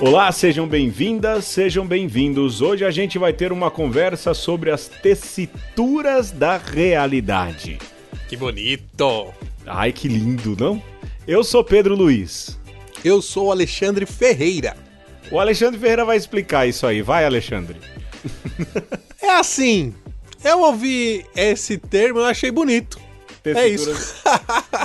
Olá, sejam bem-vindas, sejam bem-vindos. Hoje a gente vai ter uma conversa sobre as tessituras da realidade. Que bonito! Ai, que lindo, não? Eu sou Pedro Luiz. Eu sou o Alexandre Ferreira. O Alexandre Ferreira vai explicar isso aí. Vai, Alexandre. É assim, eu ouvi esse termo e eu achei bonito. É isso.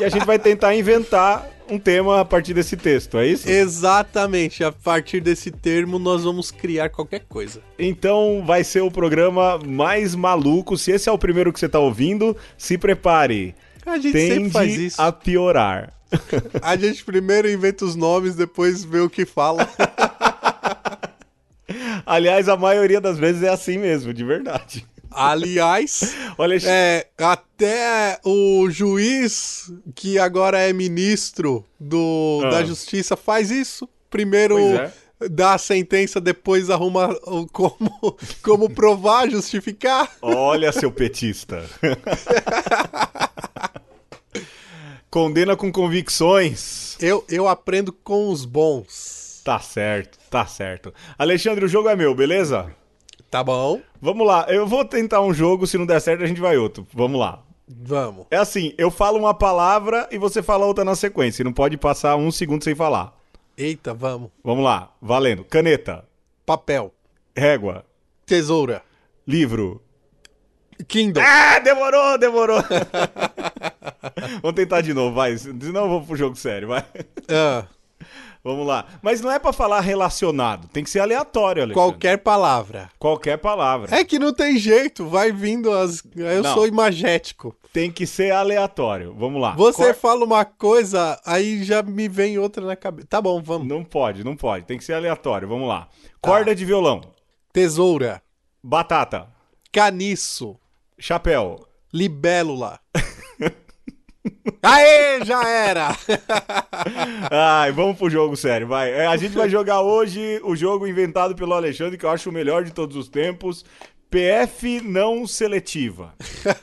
e a gente vai tentar inventar um tema a partir desse texto, é isso? Exatamente. A partir desse termo nós vamos criar qualquer coisa. Então vai ser o programa mais maluco. Se esse é o primeiro que você está ouvindo, se prepare. A gente Tende sempre faz isso. a piorar. A gente primeiro inventa os nomes, depois vê o que fala. Aliás, a maioria das vezes é assim mesmo, de verdade. Aliás, Olha, é, até o juiz, que agora é ministro do, Ah. da Justiça, faz isso. Primeiro é. dá a sentença, depois arruma como, como provar, justificar. olha seu petista. Condena com convicções. Eu, eu aprendo com os bons. Tá certo, tá certo. Alexandre, o jogo é meu, beleza? Tá bom? Vamos lá, eu vou tentar um jogo, se não der certo a gente vai outro. Vamos lá. Vamos. É assim, eu falo uma palavra e você fala outra na sequência. Não pode passar um segundo sem falar. Eita, vamos. Vamos lá, valendo. Caneta, Papel. régua, Tesoura. livro. Kindle. Ah, demorou, demorou. Vamos tentar de novo, vai. Senão eu vou pro jogo sério, vai. Ah, Vamos lá. Mas não é pra falar relacionado, tem que ser aleatório, Alexandre. qualquer palavra. Qualquer palavra. É que não tem jeito, vai vindo as. Eu Não. sou imagético. Tem que ser aleatório. Vamos lá. Você Cor- fala uma coisa, aí já me vem outra na cabeça. Tá bom, vamos. Não pode, não pode. Tem que ser aleatório. Vamos lá. Corda de violão. Tesoura, Batata. caniço, Chapéu. libélula. Aê, já era! Ai, vamos pro jogo sério, vai. É, a gente vai jogar hoje o jogo inventado pelo Alexandre, que eu acho o melhor de todos os tempos. PF não seletiva,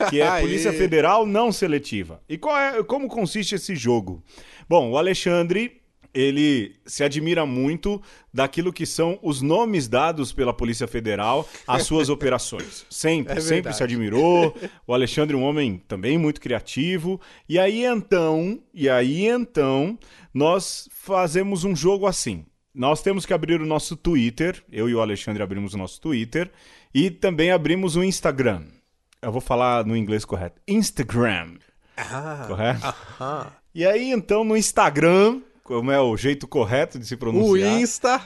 que é. Polícia Federal não seletiva. E qual é, como consiste esse jogo? Bom, o Alexandre, ele se admira muito daquilo que são os nomes dados pela Polícia Federal às suas operações. Sempre, É sempre se admirou. O Alexandre é um homem também muito criativo. E aí então, e aí então, nós fazemos um jogo assim. Nós temos que abrir o nosso Twitter, eu e o Alexandre abrimos o nosso Twitter e também abrimos o Instagram. Eu vou falar no inglês correto. Instagram, Ah, correto? aham. E aí então no Instagram, como é o jeito correto de se O pronunciar, Insta.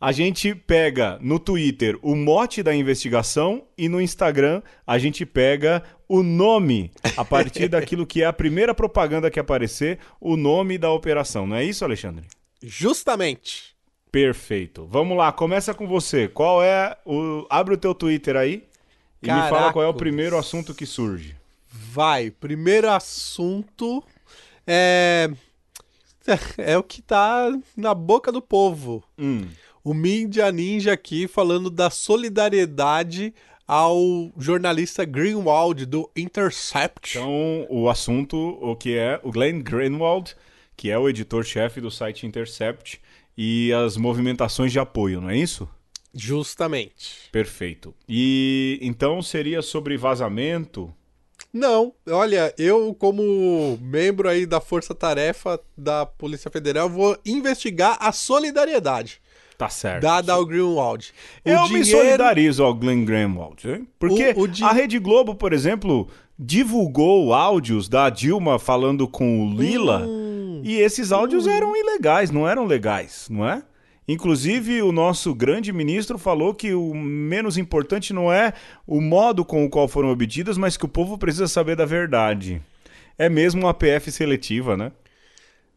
a gente pega no Twitter o mote da investigação e no Instagram a gente pega o nome a partir daquilo que é a primeira propaganda que aparecer, o nome da operação. Não é isso, Alexandre? Justamente. Perfeito. Vamos lá, começa com você. Qual é o. Abre o teu Twitter aí e me fala Caracos. qual é o primeiro assunto que surge. Vai, primeiro assunto é. É o que tá na boca do povo. Hum. O Mídia Ninja aqui falando da solidariedade ao jornalista Greenwald do Intercept. Então, o assunto, o que é o Glenn Greenwald, que é o editor-chefe do site Intercept, e as movimentações de apoio, não é isso? Justamente. Perfeito. E então seria sobre vazamento? Não, olha, eu como membro aí da Força Tarefa da Polícia Federal vou investigar a solidariedade Tá certo. dada ao Greenwald. O Eu me dinheiro- solidarizo ao Glenn Greenwald, hein? porque O- o di- a Rede Globo, por exemplo, divulgou áudios da Dilma falando com o Lila Hum. e esses áudios eram ilegais, não eram legais, não é? Inclusive, o nosso grande ministro falou que o menos importante não é o modo com o qual foram obtidas, mas que o povo precisa saber da verdade. É mesmo uma PF seletiva, né?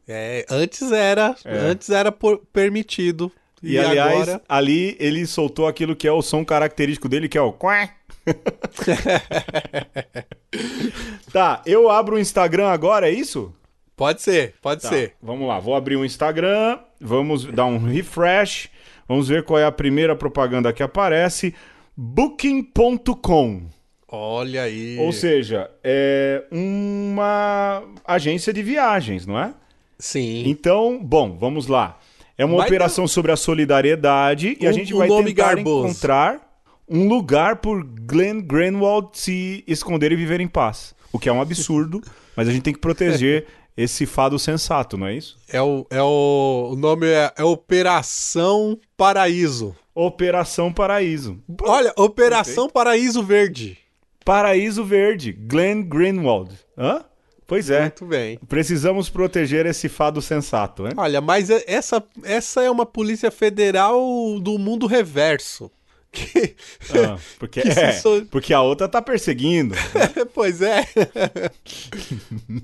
É, antes era, É. antes era por- permitido. E, E, aliás, agora ali ele soltou aquilo que é o som característico dele, que é o quá. tá, eu abro o Instagram agora, é isso? Pode ser, pode Tá, ser. Vamos lá, vou abrir o Instagram, vamos dar um refresh, vamos ver qual é a primeira propaganda que aparece. Booking.com. Olha aí. Ou seja, é uma agência de viagens, não é? Sim. Então, bom, vamos lá. É uma Vai operação sobre a solidariedade e a Um- gente um vai tentar garboso. encontrar um lugar por Glenn Greenwald se esconder e viver em paz. O que é um absurdo, mas a gente tem que proteger esse fado sensato, não é isso? É o, é o, o nome é, é Operação Paraíso. Operação Paraíso. Olha, Operação Paraíso Verde. Paraíso Verde, Glenn Greenwald. Hã? Pois é. Muito bem. Precisamos proteger esse fado sensato, né? Olha, mas é- essa, essa é uma polícia federal do mundo reverso. Que- Ah, porque, Que é, so- porque a outra tá perseguindo. pois é.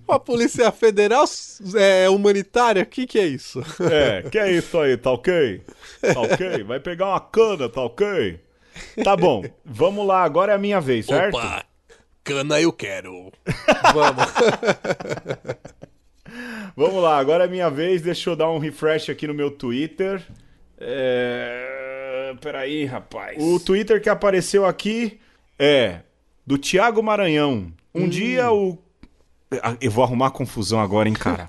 Uma polícia federal é, humanitária, o que, que é isso? É, que é isso aí, tá ok? Tá ok? Vai pegar uma cana, tá ok? Tá bom, vamos lá, agora é a minha vez, certo? Opa, cana eu quero. Vamos. Vamos lá, agora é a minha vez, deixa eu dar um refresh aqui no meu Twitter. É... Peraí, rapaz. O Twitter que apareceu aqui é do Tiago Maranhão. Um dia o. Ah, Eu vou arrumar confusão agora, hein, cara?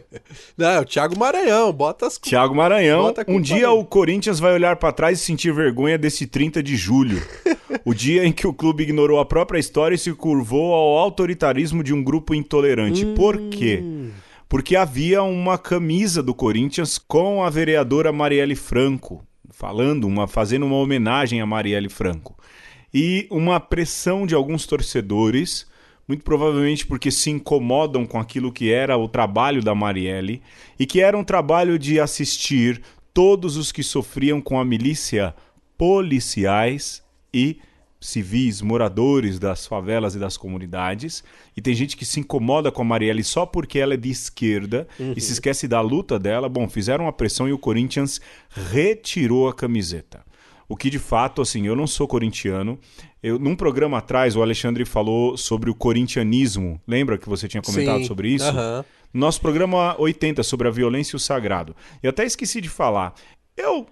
Não, é o Thiago Maranhão, bota as Tiago Maranhão. Bota Um dia o Corinthians vai olhar pra trás e sentir vergonha desse 30 de julho. o dia em que o clube ignorou a própria história e se curvou ao autoritarismo de um grupo intolerante. Por quê? Porque havia uma camisa do Corinthians com a vereadora Marielle Franco, falando, uma, fazendo uma homenagem a Marielle Franco. E uma pressão de alguns torcedores, muito provavelmente porque se incomodam com aquilo que era o trabalho da Marielle, e que era um trabalho de assistir todos os que sofriam com a milícia policiais e civis, moradores das favelas e das comunidades. E tem gente que se incomoda com a Marielle só porque ela é de esquerda e se esquece da luta dela. Bom, fizeram uma pressão e o Corinthians retirou a camiseta. O que de fato, assim, eu não sou corintiano. Eu, num programa atrás, o Alexandre falou sobre o corintianismo. Lembra que você tinha comentado Sim, sobre isso? aham. Nosso programa 80 sobre a violência e o sagrado. E até esqueci de falar. Eu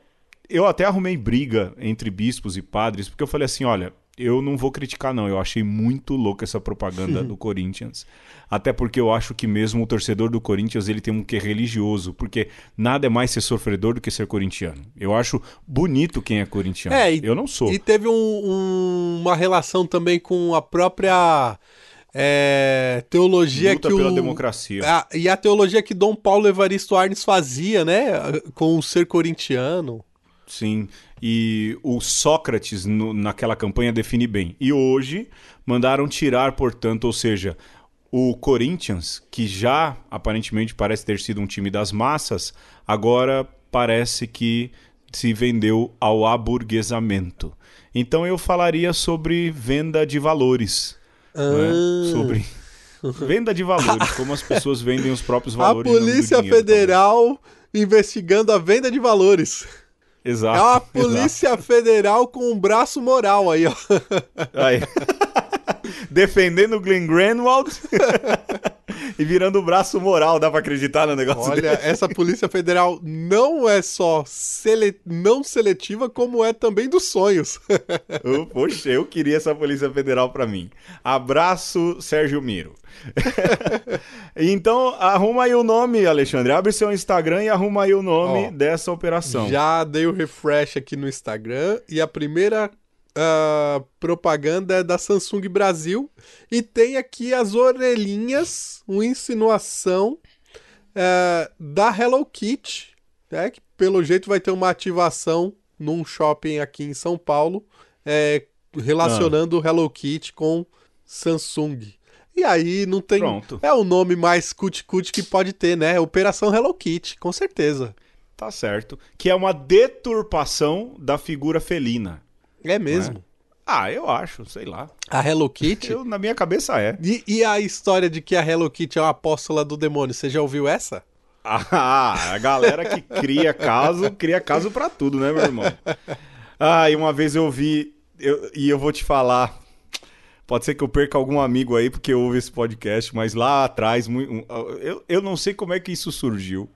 eu até arrumei briga entre bispos e padres, porque eu falei assim, olha, eu não vou criticar não, eu achei muito louca essa propaganda do Corinthians. Até porque eu acho que mesmo o torcedor do Corinthians, ele tem um quê religioso, porque nada é mais ser sofredor do que ser corintiano. Eu acho bonito quem é corintiano. É, e- eu não sou. E teve um- um- uma relação também com a própria é, teologia Luta que pela o, democracia. a- e a teologia que Dom Paulo Evaristo Arnes fazia, né? Com o ser corintiano. Sim, e o Sócrates no- naquela campanha define bem. E hoje mandaram tirar, portanto, ou seja, o Corinthians, que já aparentemente parece ter sido um time das massas, agora parece que se vendeu ao aburguesamento. Então eu falaria sobre venda de valores. né? Ah. Sobre venda de valores, como as pessoas vendem os próprios A valores. do Polícia Federal investigando a venda de valores. Exato. É uma exato. Polícia Federal com um braço moral aí, ó. Aí. Defendendo o Glenn Greenwald e virando o braço moral, dá pra acreditar no negócio Olha, dele? essa Polícia Federal não é só sele- não seletiva, como é também dos sonhos. Eu- Poxa, eu queria essa Polícia Federal pra mim. Abraço, Sérgio Miro. então, arruma aí o nome, Alexandre. Abre seu Instagram e arruma aí o nome Ó, dessa operação. Já dei o refresh aqui no Instagram e a primeira ah, propaganda é da Samsung Brasil e tem aqui as orelhinhas, uma insinuação ah, da Hello Kitty, né, que pelo jeito vai ter uma ativação num shopping aqui em São Paulo, é, relacionando o Hello Kitty com Samsung. E aí não tem. Pronto. É o nome mais cut-cut que pode ter, né? Operação Hello Kitty, com certeza. Tá certo. Que é uma deturpação da figura felina. É mesmo. Ah, eu acho, sei lá. A Hello Kitty. Eu, na minha cabeça é. E, e a história de que a Hello Kitty é uma apóstola do demônio, você já ouviu essa? Ah, a galera que cria caso, cria caso pra tudo, né, meu irmão? Ah, e uma vez eu vi, eu- e eu vou te falar, pode ser que eu perca algum amigo aí porque ouve esse podcast, mas lá atrás, eu, eu não sei como é que isso surgiu,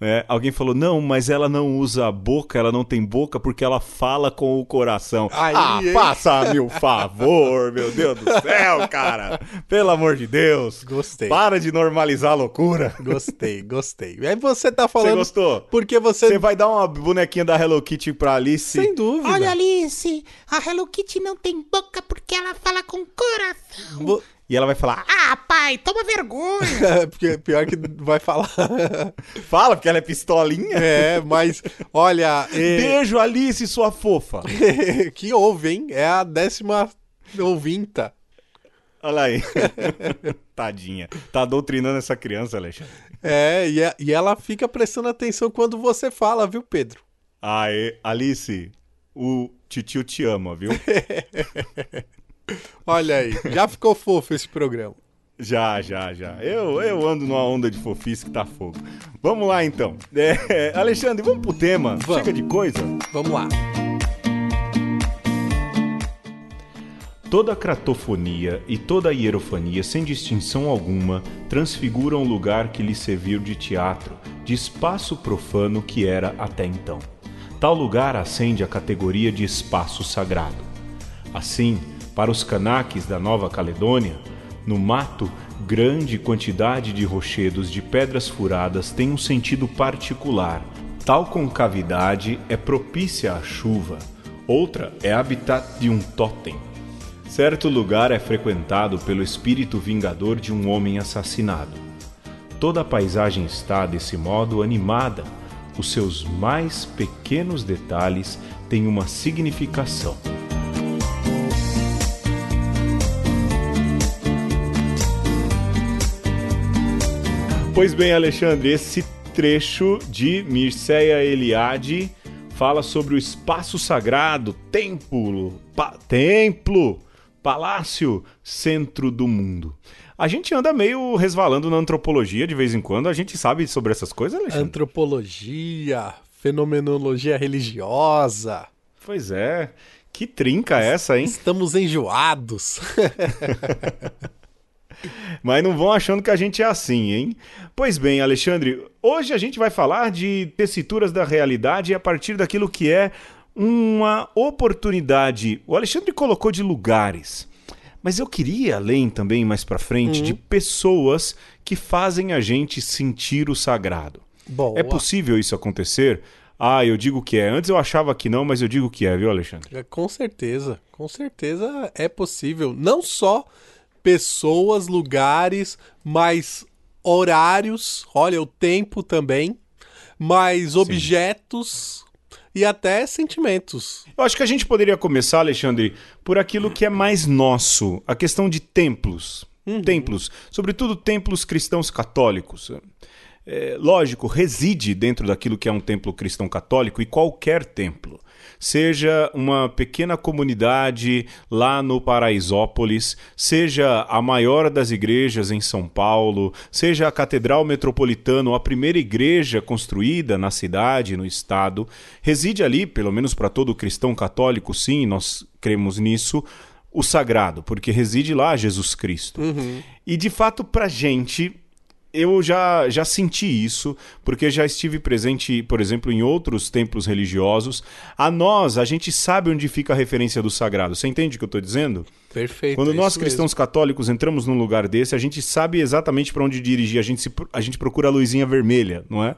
É, alguém falou, não, mas ela não usa a boca, ela não tem boca porque ela fala com o coração. Aí, ah, hein? faça-me o favor, meu Deus do céu, cara. Pelo amor de Deus. Gostei. Para de normalizar a loucura. Gostei, gostei. Aí você tá Você falando. gostou? Porque você. Você vai dar uma bonequinha da Hello Kitty pra Alice? Sem dúvida. Olha, Alice, a Hello Kitty não tem boca porque ela fala com coração. Vo- E ela vai falar, Ah, pai, toma vergonha. Porque pior que vai falar. fala, porque ela é pistolinha. é, mas olha. é, Beijo, Alice, sua fofa. que ouve, hein? É a décima ouvinta. Olha aí. Tadinha. Tá doutrinando essa criança, Alexandre. É, e, a- e ela fica prestando atenção quando você fala, viu, Pedro? Aê, Alice, o titio te ama, viu? Olha aí, já ficou fofo esse programa. Já, já, já. Eu, eu ando numa onda de fofice que tá fogo. Vamos lá, então. É, Alexandre, vamos pro tema. Vamos. Chega de coisa. Vamos lá. Toda cratofonia e toda hierofania, sem distinção alguma, transfiguram o lugar que lhe serviu de teatro, de espaço profano que era até então. Tal lugar ascende à categoria de espaço sagrado. Assim, para os canaques da Nova Caledônia, no mato, grande quantidade de rochedos de pedras furadas tem um sentido particular. Tal concavidade é propícia à chuva, outra é habitat de um totem. Certo lugar é frequentado pelo espírito vingador de um homem assassinado. Toda a paisagem está, desse modo, animada. Os seus mais pequenos detalhes têm uma significação. Pois bem, Alexandre, esse trecho de Mircea Eliade fala sobre o espaço sagrado, templo, pa- templo, palácio, centro do mundo. A gente anda meio resvalando na antropologia de vez em quando. A gente sabe sobre essas coisas, Alexandre? Antropologia, fenomenologia religiosa. Pois é. Que trinca essa, hein? Estamos enjoados. Mas não vão achando que a gente é assim, hein? Pois bem, Alexandre, hoje a gente vai falar de tessituras da realidade a partir daquilo que é uma oportunidade. O Alexandre colocou de lugares. Mas eu queria além também mais pra frente de pessoas que fazem a gente sentir o sagrado. Boa. É possível isso acontecer? Ah, eu digo que é. Antes eu achava que não, mas eu digo que é, viu, Alexandre? É, Com certeza, com certeza é possível. Não só pessoas, lugares, mas horários, olha, o tempo também, mas objetos e até sentimentos. Eu acho que a gente poderia começar, Alexandre, por aquilo que é mais nosso, a questão de templos. Templos, sobretudo templos cristãos católicos. É, lógico, reside dentro daquilo que é um templo cristão católico e qualquer templo. Seja uma pequena comunidade lá no Paraisópolis, seja a maior das igrejas em São Paulo, seja a Catedral Metropolitana, a primeira igreja construída na cidade, no estado, reside ali, pelo menos para todo cristão católico, sim, nós cremos nisso, o sagrado, porque reside lá Jesus Cristo. E de fato, pra gente, eu já, já senti isso, porque já estive presente, por exemplo, em outros templos religiosos. A nós, a gente sabe onde fica a referência do sagrado. Você entende o que eu estou dizendo? Perfeito. Quando é nós cristãos católicos entramos num lugar desse, a gente sabe exatamente para onde dirigir. A gente, se, a gente procura a luzinha vermelha, não é?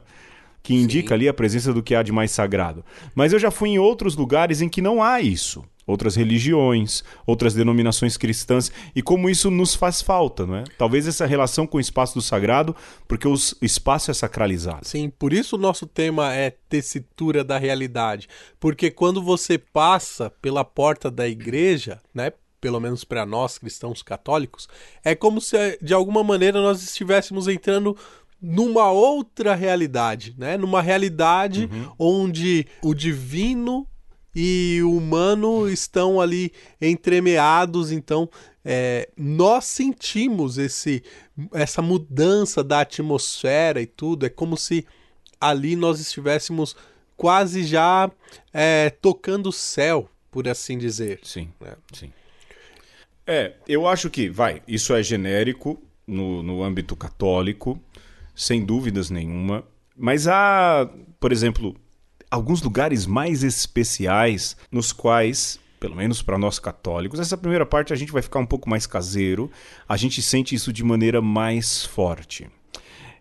Que indica ali a presença do que há de mais sagrado. Mas eu já fui em outros lugares em que não há isso. Outras religiões, outras denominações cristãs, e como isso nos faz falta, não é? Talvez essa relação com o espaço do sagrado, porque o espaço é sacralizado. Sim, por isso o nosso tema é tessitura da realidade. Porque quando você passa pela porta da igreja, né? Pelo menos para nós cristãos católicos, é como se de alguma maneira nós estivéssemos entrando numa outra realidade, né? Numa realidade onde o divino e o humano estão ali entremeados, então é, nós sentimos esse, essa mudança da atmosfera e tudo, é como se ali nós estivéssemos quase já é, tocando o céu, por assim dizer. Sim, É. sim. É, eu acho que, vai, isso é genérico no, no âmbito católico, sem dúvidas nenhuma. Mas há, por exemplo, alguns lugares mais especiais nos quais, pelo menos para nós católicos, essa primeira parte a gente vai ficar um pouco mais caseiro, a gente sente isso de maneira mais forte.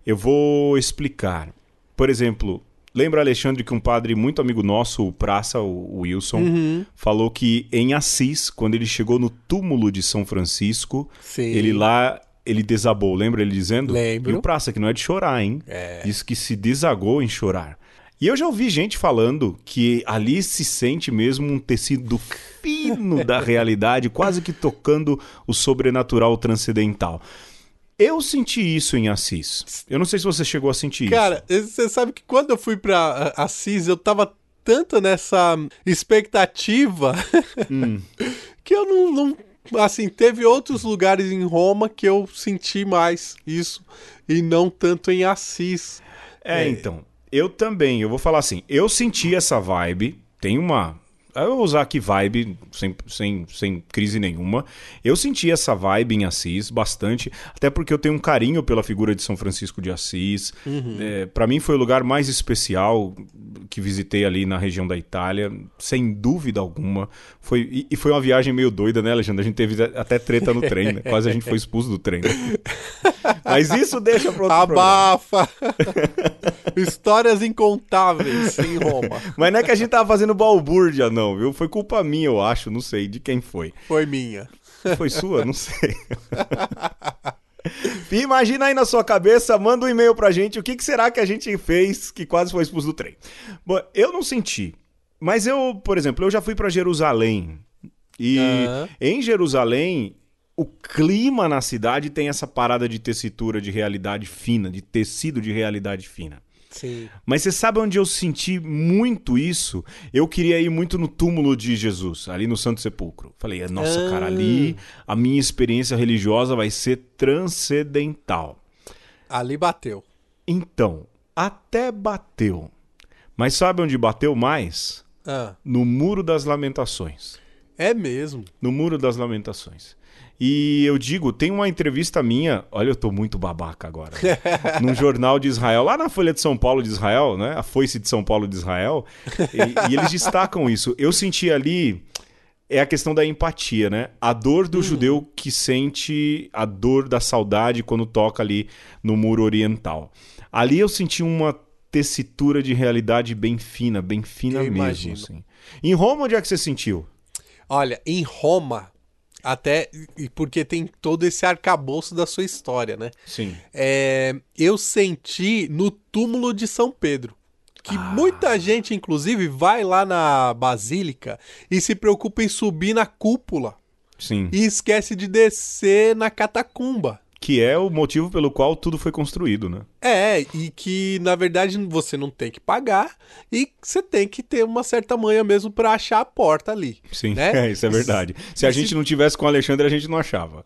Eu vou explicar. Por exemplo, lembra, Alexandre, que um padre muito amigo nosso, o Praça, o Wilson, falou que em Assis, quando ele chegou no túmulo de São Francisco, Sim. ele lá ele desabou, lembra ele dizendo? Lembro. E o Praça, que não é de chorar, hein? É. Diz que se desagou em chorar. E eu já ouvi gente falando que ali se sente mesmo um tecido fino da realidade, quase que tocando o sobrenatural transcendental. Eu senti isso em Assis. Eu não sei se você chegou a sentir Cara, você sabe que quando eu fui pra ah, Assis, eu tava tanto nessa expectativa Hum. que eu não, não- Assim, teve outros lugares em Roma que eu senti mais isso e não tanto em Assis. É, então. Eu também, eu vou falar assim, eu senti essa vibe, tem uma. Eu vou usar aqui vibe, sem, sem, sem crise nenhuma. Eu senti essa vibe em Assis bastante, até porque eu tenho um carinho pela figura de São Francisco de Assis. É, para mim foi o lugar mais especial que visitei ali na região da Itália, sem dúvida alguma. Foi, e, e foi uma viagem meio doida, né, Alexandre? A gente teve até treta no trem, né? Quase a gente foi expulso do trem. né? Mas isso deixa para outro. Abafa! Histórias incontáveis em Roma. Mas não é que a gente tava fazendo balbúrdia, não, viu? Foi culpa minha, eu acho, não sei de quem foi. Foi minha. Foi sua? Não sei. Imagina aí na sua cabeça, manda um e-mail pra gente, o que, que será que a gente fez que quase foi expulso do trem? Bom, eu não senti, mas eu, por exemplo, eu já fui pra Jerusalém. E Aham. em Jerusalém, o clima na cidade tem essa parada de tessitura de realidade fina, de tecido de realidade fina. Sim. Mas você sabe onde eu senti muito isso? Eu queria ir muito no túmulo de Jesus, ali no Santo Sepulcro. Falei, nossa, Ah. cara, ali a minha experiência religiosa vai ser transcendental. Ali bateu. Então, até bateu. Mas sabe onde bateu mais? Ah, No Muro das Lamentações. é mesmo. No Muro das Lamentações. E eu digo, tem uma entrevista minha, olha, eu tô muito babaca agora. num jornal de Israel, lá na Folha de São Paulo de Israel, né? A Foice de São Paulo de Israel. E, e eles destacam isso. Eu senti ali é a questão da empatia, né? A dor do judeu que sente a dor da saudade quando toca ali no muro oriental. Ali eu senti uma tessitura de realidade bem fina, bem fina Eu mesmo. Assim. Em Roma, onde é que você sentiu? Olha, em Roma, até e porque tem todo esse arcabouço da sua história, né? Sim. É, eu senti no túmulo de São Pedro. Que Ah. muita gente, inclusive, vai lá na Basílica e se preocupa em subir na cúpula Sim. e esquece de descer na catacumba. Que é o motivo pelo qual tudo foi construído, né? É, e que na verdade você não tem que pagar e você tem que ter uma certa manha mesmo pra achar a porta ali. Sim, né? é, isso é verdade. Se a E se- gente não tivesse com o Alexandre, a gente não achava.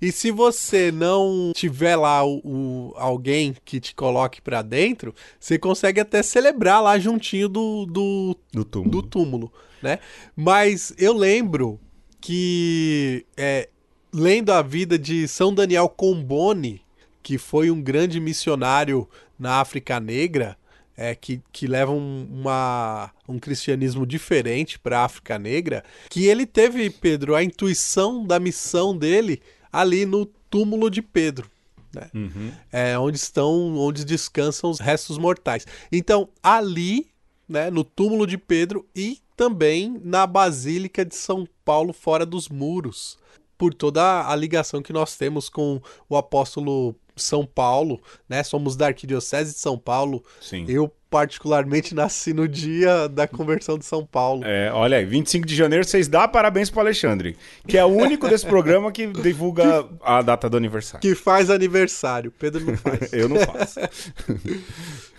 E se você não tiver lá o, o- alguém que te coloque pra dentro, você consegue até celebrar lá juntinho do, do, Do túmulo. do túmulo, né? Mas eu lembro que é, lendo a vida de São Daniel Comboni, que foi um grande missionário na África Negra, é, que, que leva um, uma, um cristianismo diferente para a África Negra, que ele teve, Pedro, a intuição da missão dele ali no túmulo de Pedro. Né? Uhum. É, onde estão, onde descansam os restos mortais. Então, ali, né, no túmulo de Pedro e também na Basílica de São Paulo, fora dos muros, por toda a ligação que nós temos com o apóstolo São Paulo, né? Somos da Arquidiocese de São Paulo. Sim. Eu, particularmente, nasci no dia da conversão de São Paulo. É, olha aí, 25 de janeiro, vocês dão parabéns pro Alexandre, que é o único desse programa que divulga a data do aniversário. Que faz aniversário. Pedro não faz. Eu não faço.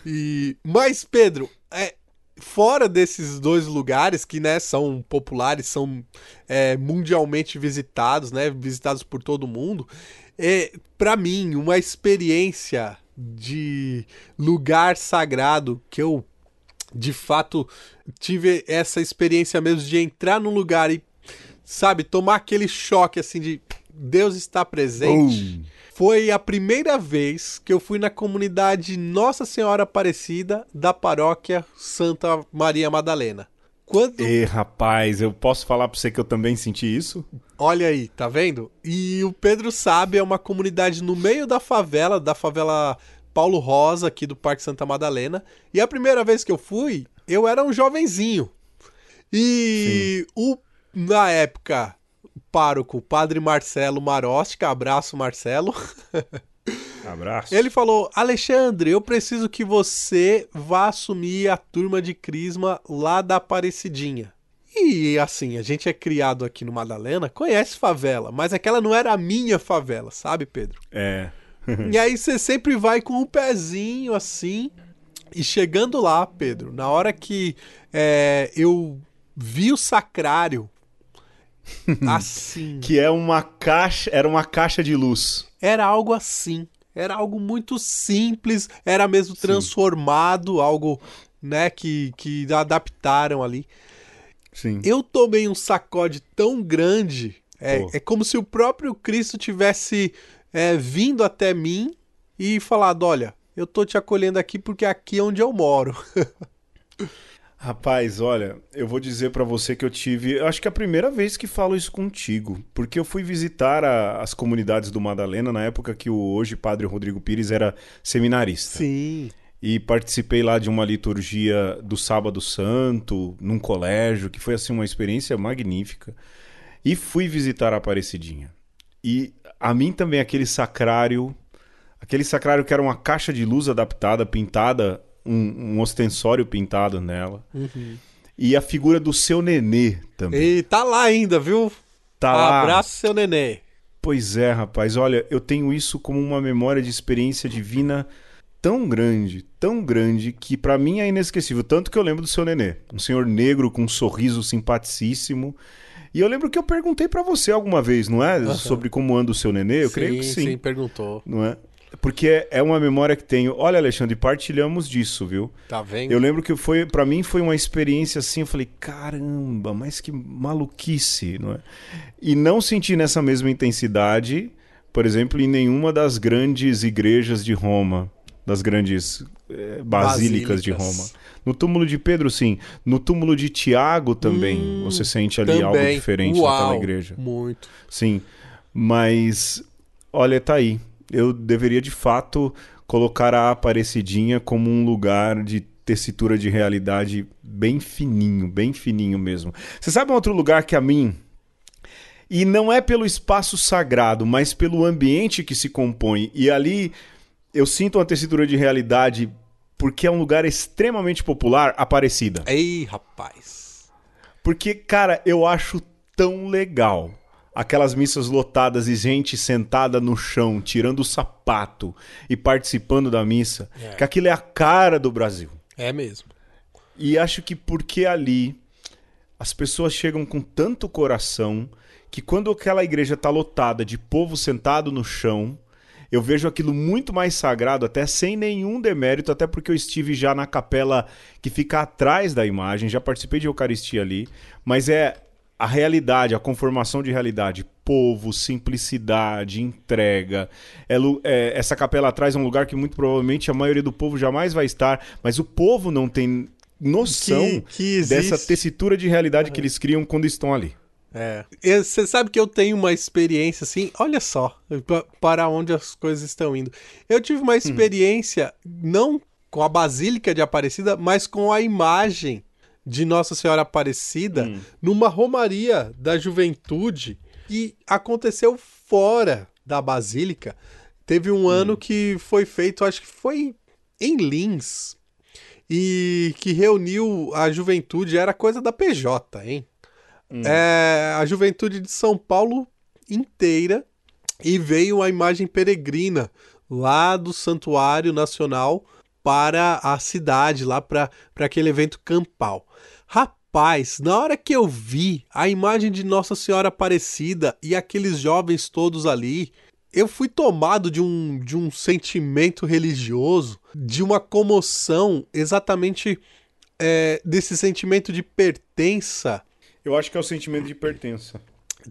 E mas Pedro, é, fora desses dois lugares que né, são populares, são é, mundialmente visitados, né, visitados por todo mundo, é para mim uma experiência de lugar sagrado que eu de fato tive essa experiência mesmo de entrar num lugar e sabe tomar aquele choque assim de Deus está presente. Foi a primeira vez que eu fui na comunidade Nossa Senhora Aparecida da paróquia Santa Maria Madalena. Quando... E rapaz, eu posso falar pra você que eu também senti isso? Olha aí, tá vendo? E o Pedro sabe, é uma comunidade no meio da favela, da favela Paulo Rosa, aqui do Parque Santa Madalena. E a primeira vez que eu fui, eu era um jovenzinho. E o, na época, pároco, o padre Marcelo Marostica, abraço Marcelo. Abraço. Ele falou: Alexandre, eu preciso que você vá assumir a turma de Crisma lá da Aparecidinha. E assim, a gente é criado aqui no Madalena, conhece favela, mas aquela não era a minha favela, sabe, Pedro? É. E aí você sempre vai com o pezinho assim. E chegando lá, Pedro, na hora que é, eu vi o sacrário, assim. Que é uma caixa, era uma caixa de luz. Era algo assim. Era algo muito simples, era mesmo transformado, algo, né, que, que adaptaram ali. Sim. Eu tomei um sacode tão grande, é, é como se o próprio Cristo tivesse é, vindo até mim e falado: Olha, eu tô te acolhendo aqui porque aqui é onde eu moro. Rapaz, olha, eu vou dizer pra você que eu tive, eu acho que é a primeira vez que falo isso contigo, porque eu fui visitar a- as comunidades do Madalena na época que o hoje padre Rodrigo Pires era seminarista. Sim. E participei lá de uma liturgia do Sábado Santo, num colégio, que foi assim uma experiência magnífica. E fui visitar a Aparecidinha. E a mim também aquele sacrário, aquele sacrário que era uma caixa de luz adaptada, pintada, um, um ostensório pintado nela. E a figura do seu nenê também. E tá lá ainda, viu? Tá lá. Abraço, seu nenê. Pois é, rapaz. Olha, eu tenho isso como uma memória de experiência divina tão grande, tão grande, que pra mim é inesquecível. Tanto que eu lembro do seu nenê. Um senhor negro com um sorriso simpaticíssimo. E eu lembro que eu perguntei pra você alguma vez, não é? Sobre como anda o seu nenê. Eu creio que sim. sim, perguntou. Não é? Porque é- é uma memória que tenho. Olha, Alexandre, partilhamos disso, viu? Tá vendo? Eu lembro que foi, para mim foi uma experiência assim, eu falei, caramba, mas que maluquice, não é? E não senti nessa mesma intensidade, por exemplo, em nenhuma das grandes igrejas de Roma, das grandes eh, basílicas, de Basílicas. Roma. No túmulo de Pedro, sim. No túmulo de Tiago também, você sente ali algo Também. diferente Uau, naquela igreja. Muito. Sim, mas olha, tá aí. Eu deveria de fato colocar a Aparecidinha como um lugar de tessitura de realidade bem fininho, bem fininho mesmo. Você sabe um outro lugar que a mim e não é pelo espaço sagrado, mas pelo ambiente que se compõe. E ali eu sinto uma tessitura de realidade porque é um lugar extremamente popular, Aparecida. Ei, rapaz. Porque, cara, eu acho tão legal aquelas missas lotadas e gente sentada no chão, tirando o sapato e participando da missa, É. que aquilo é a cara do Brasil. É mesmo. E acho que porque ali as pessoas chegam com tanto coração que quando aquela igreja tá lotada de povo sentado no chão, eu vejo aquilo muito mais sagrado, até sem nenhum demérito, até porque eu estive já na capela que fica atrás da imagem, já participei de Eucaristia ali, mas é a realidade, a conformação de realidade, povo, simplicidade, entrega. É é- essa capela atrás é um lugar que muito provavelmente a maioria do povo jamais vai estar, mas o povo não tem noção Que- que dessa tessitura de realidade que eles criam quando estão ali. É. Você sabe que eu tenho uma experiência assim, olha só, pa- para onde as coisas estão indo. Eu tive uma experiência não com a Basílica de Aparecida, mas com a imagem de Nossa Senhora Aparecida numa romaria da juventude e aconteceu fora da Basílica. Teve um ano que foi feito, acho que foi em Lins, e que reuniu a juventude, era coisa da PJ, hein? É, a juventude de São Paulo inteira e veio a imagem peregrina lá do Santuário Nacional para a cidade, lá para aquele evento campal. Rapaz, na hora que eu vi a imagem de Nossa Senhora Aparecida e aqueles jovens todos ali, eu fui tomado de um, de um sentimento religioso, de uma comoção, exatamente é, desse sentimento de pertença Eu acho que é o sentimento de pertença.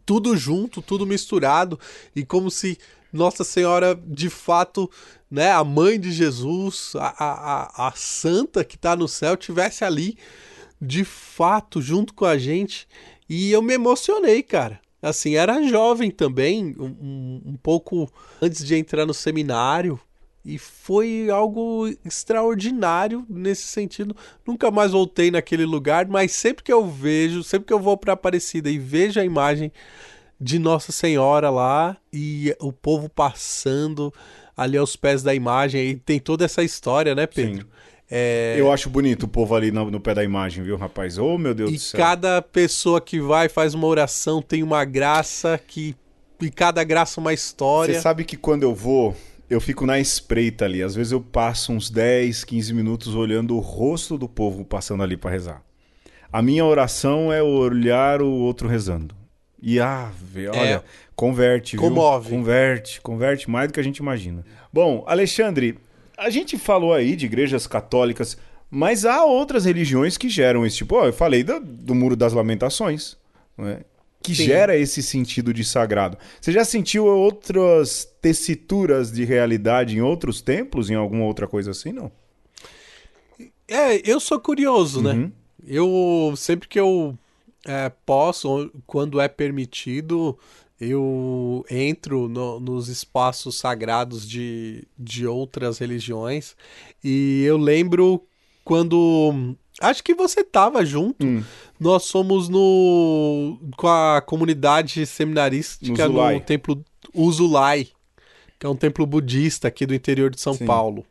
tudo junto, tudo misturado, e como se Nossa Senhora, de fato, né, a mãe de Jesus, a, a, a santa que está no céu, tivesse ali, de fato, junto com a gente. E eu me emocionei, cara. Assim, era jovem também, um, um pouco antes de entrar no seminário, e foi algo extraordinário nesse sentido. Nunca mais voltei naquele lugar, mas sempre que eu vejo, sempre que eu vou para Aparecida e vejo a imagem de Nossa Senhora lá e o povo passando ali aos pés da imagem, e tem toda essa história, né, Pedro? Sim. É... Eu acho bonito o povo ali no, no pé da imagem, viu, rapaz? Oh, meu Deus E do céu. cada pessoa que vai faz uma oração tem uma graça que e cada graça uma história. Você sabe que quando eu vou, eu fico na espreita ali. Às vezes eu passo uns 10, 15 minutos olhando o rosto do povo passando ali para rezar. A minha oração é olhar o outro rezando. E ah, vê, olha, É. converte, viu? Comove. Converte, converte mais do que a gente imagina. Bom, Alexandre, a gente falou aí de igrejas católicas, mas há outras religiões que geram esse tipo. Ó, eu falei do, do Muro das Lamentações, é? que Sim. gera esse sentido de sagrado. Você já sentiu outras tessituras de realidade em outros templos, em alguma outra coisa assim, não? É, eu sou curioso, né? Uhum. Eu sempre que eu é, posso, quando é permitido, eu entro no- nos espaços sagrados de, de outras religiões. E eu lembro quando. Acho que você tava junto. Hum. Nós somos no com a comunidade seminarística No no, templo Uzulai, que é um templo budista aqui do interior de São Sim. Paulo.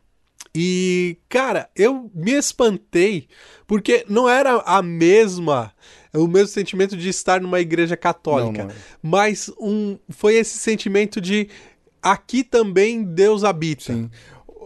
E, cara, eu me espantei porque não era a mesma, o mesmo sentimento de estar numa igreja católica, Não, não é. mas um foi esse sentimento de aqui também Deus habita. Sim.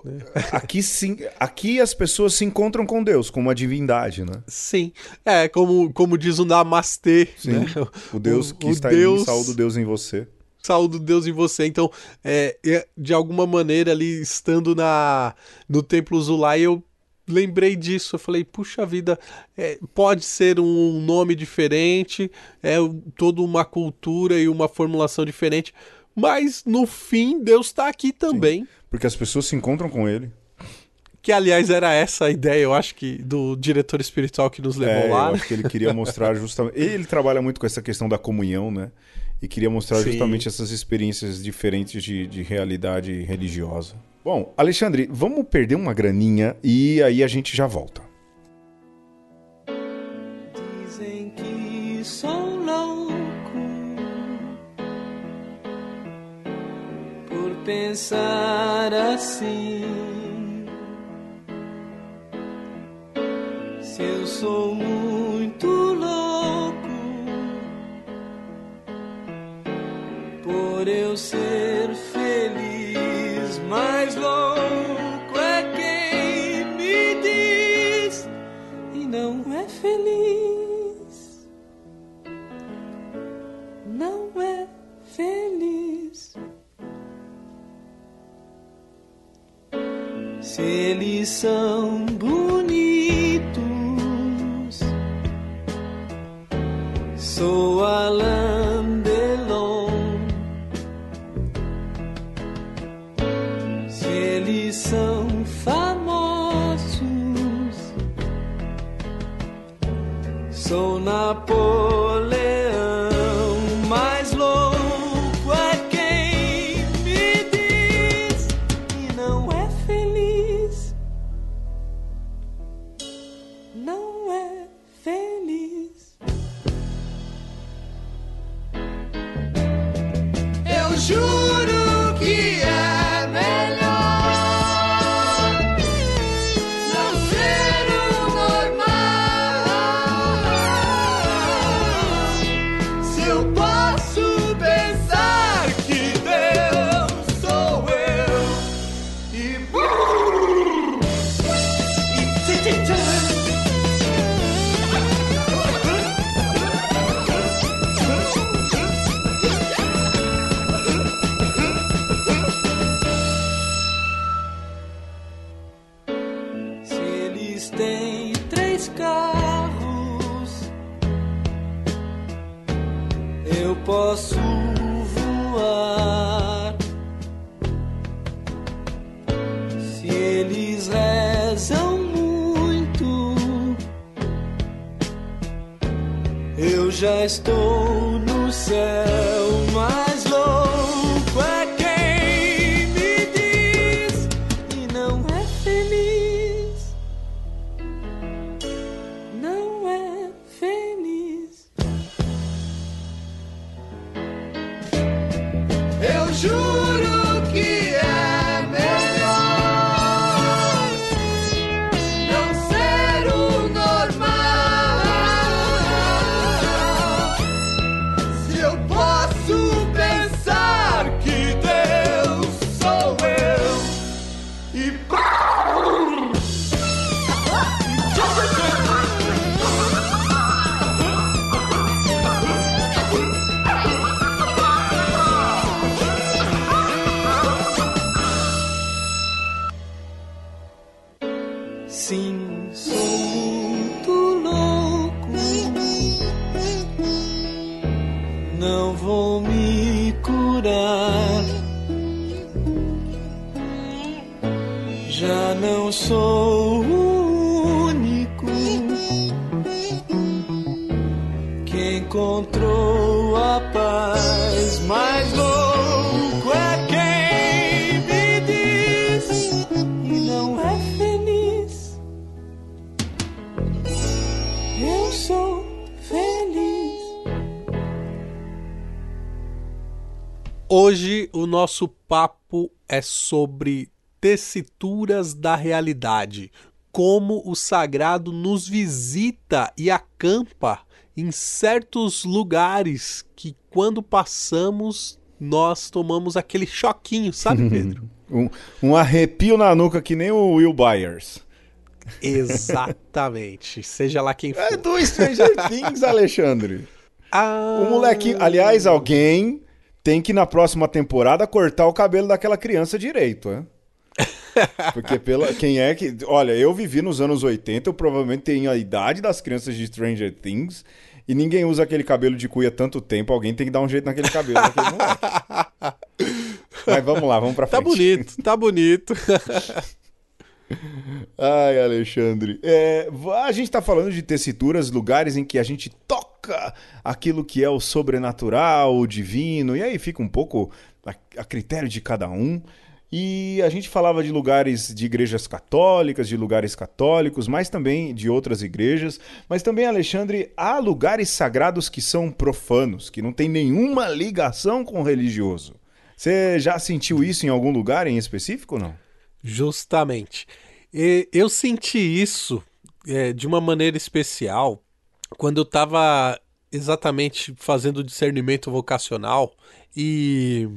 Aqui, sim, aqui as pessoas se encontram com Deus, com uma divindade, né? Sim. É, como, como diz o Namastê, né? O Deus O- que o está em Deus- mim, saúde Deus em você. saúdo Deus em você. Então, é, é, de alguma maneira, ali estando na no Templo Zulai, eu lembrei disso. Eu falei, puxa vida, é, pode ser um nome diferente, é toda uma cultura e uma formulação diferente, mas no fim, Deus está aqui também. Porque as pessoas se encontram com ele. Que, aliás, era essa a ideia, eu acho que, do diretor espiritual que nos levou É, lá. eu né? acho que ele queria mostrar justamente. Ele trabalha muito com essa questão da comunhão, né? E queria mostrar Sim. justamente essas experiências diferentes de, de realidade religiosa. Bom, Alexandre, vamos perder uma graninha e aí a gente já volta. Dizem que sou louco por pensar assim. Se eu sou muito louco por eu ser são bonitos, sou Eu já nosso papo é sobre tessituras da realidade, como o sagrado nos visita e acampa em certos lugares que quando passamos nós tomamos aquele choquinho, sabe, Pedro? Um, um arrepio na nuca que nem o Will Byers. Exatamente. Seja lá quem for. É do Stranger Things, Alexandre. Ah, O moleque. Aliás, alguém tem que na próxima temporada cortar o cabelo daquela criança direito, né? Porque pela, quem é que. Olha, eu vivi nos anos 80, eu provavelmente tenho a idade das crianças de Stranger Things. E ninguém usa aquele cabelo de cuia tanto tempo, alguém tem que dar um jeito naquele cabelo daquele moleque. Mas vamos lá, vamos pra Tá frente. bonito, tá bonito. Ai, Alexandre. É, a gente tá falando de tessituras, lugares em que a gente toca aquilo que é o sobrenatural, o divino, e aí fica um pouco a, a critério de cada um. E a gente falava de lugares de igrejas católicas, de lugares católicos, mas também de outras igrejas. Mas também, Alexandre, há lugares sagrados que são profanos, que não tem nenhuma ligação com o religioso. Você já sentiu isso em algum lugar em específico ou não? Justamente. Eu senti isso é, de uma maneira especial quando eu estava exatamente fazendo discernimento vocacional e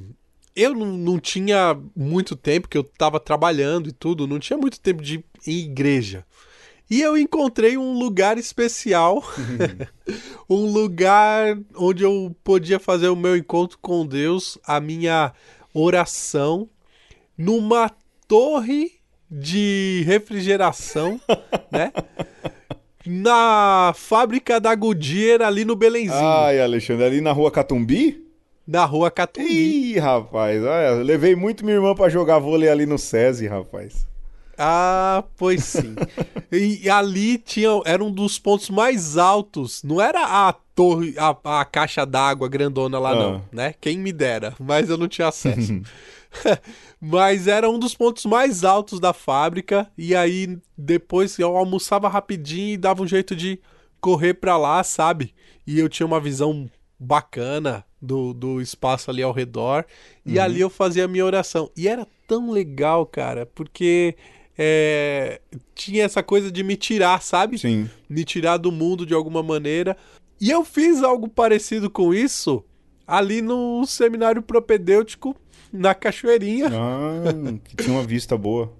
eu não, não tinha muito tempo, que eu estava trabalhando e tudo, não tinha muito tempo de ir em igreja. E eu encontrei um lugar especial, um lugar onde eu podia fazer o meu encontro com Deus, a minha oração, numa torre de refrigeração, né? Na fábrica da Goodyear ali no Belenzinho, Ai, Alexandre, ali na rua Catumbi? na rua Catumbi. Ih, rapaz, olha, levei muito minha irmã pra jogar vôlei ali no SESI, rapaz. Ah, pois sim. e, e ali tinha, era um dos pontos mais altos. Não era a torre, a, a caixa d'água grandona lá, Ah. não, né? Quem me dera, mas eu não tinha acesso. mas era um dos pontos mais altos da fábrica. E aí, depois eu almoçava rapidinho e dava um jeito de correr pra lá, sabe? E eu tinha uma visão bacana do, do espaço ali ao redor. E ali eu fazia a minha oração. E era tão legal, cara, porque é, tinha essa coisa de me tirar, sabe? Sim. Me tirar do mundo de alguma maneira. E eu fiz algo parecido com isso ali no seminário propedêutico na Cachoeirinha. Ah, que tinha uma vista boa.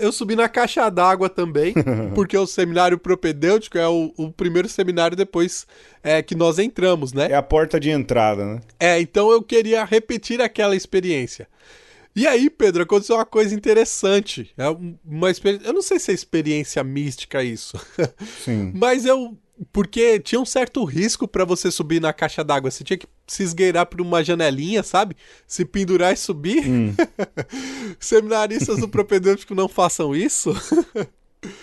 Eu subi na caixa d'água também, porque o seminário propedêutico é o, o primeiro seminário depois é, que nós entramos, né? É a porta de entrada, né? É, então eu queria repetir aquela experiência. E aí, Pedro, aconteceu uma coisa interessante. É um- uma experiência. Eu não sei se é experiência mística isso, Sim. mas eu porque tinha um certo risco pra você subir na caixa d'água. Você tinha que se esgueirar por uma janelinha, sabe? Se pendurar e subir. Seminaristas do propedêutico não façam isso.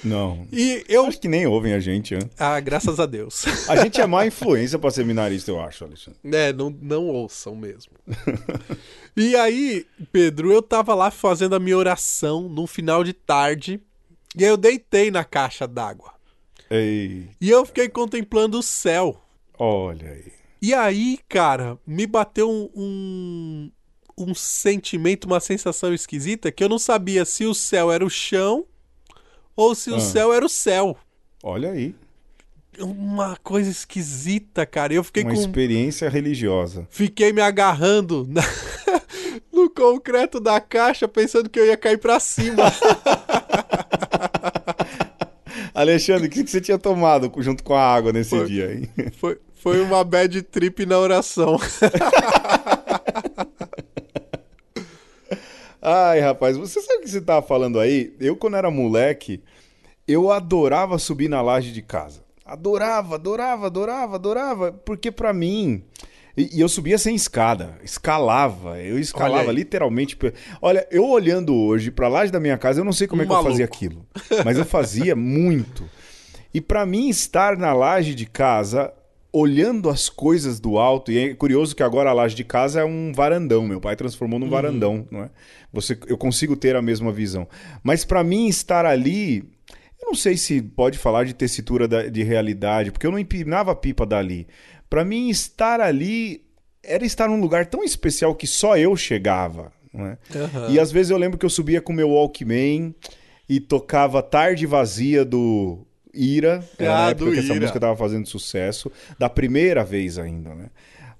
Não. E eu. Acho que nem ouvem a gente, né? Ah, graças a Deus. A gente é má influência pra seminarista, eu acho, Alexandre. É, não, não ouçam mesmo. e aí, Pedro, eu tava lá fazendo a minha oração num final de tarde. E aí eu deitei na caixa d'água. Ei, E eu fiquei contemplando o céu. olha aí. E aí, cara, me bateu um, um, um sentimento, uma sensação esquisita que eu não sabia se o céu era o chão ou se o Ah. céu era o céu. Olha aí. Uma coisa esquisita, cara. Eu fiquei Uma com. experiência religiosa. Fiquei me agarrando na- no concreto da caixa, pensando que eu ia cair pra cima. Alexandre, o que você tinha tomado junto com a água nesse Foi. dia, hein? foi, foi uma bad trip na oração. Ai, rapaz, você sabe o que você tava falando aí? Eu, quando era moleque, eu adorava subir na laje de casa. Adorava, adorava, adorava, adorava. Porque pra mim. E, e eu subia sem escada, escalava. Eu escalava literalmente. Olha, eu olhando hoje pra laje da minha casa, eu não sei como Um é que eu fazia maluco. aquilo. Mas eu fazia muito. E pra mim estar na laje de casa, olhando as coisas do alto, e é curioso que agora a laje de casa é um varandão, meu pai transformou num varandão, não é? Você, eu consigo ter a mesma visão. Mas pra mim estar ali, eu não sei se pode falar de tessitura da- de realidade, porque eu não empinava a pipa dali. Pra mim estar ali era estar num lugar tão especial que só eu chegava, não é? E às vezes eu lembro que eu subia com meu Walkman e tocava Tarde Vazia do Ira. Era Ah, na época que essa Ira. música tava fazendo sucesso. Da primeira vez ainda, né?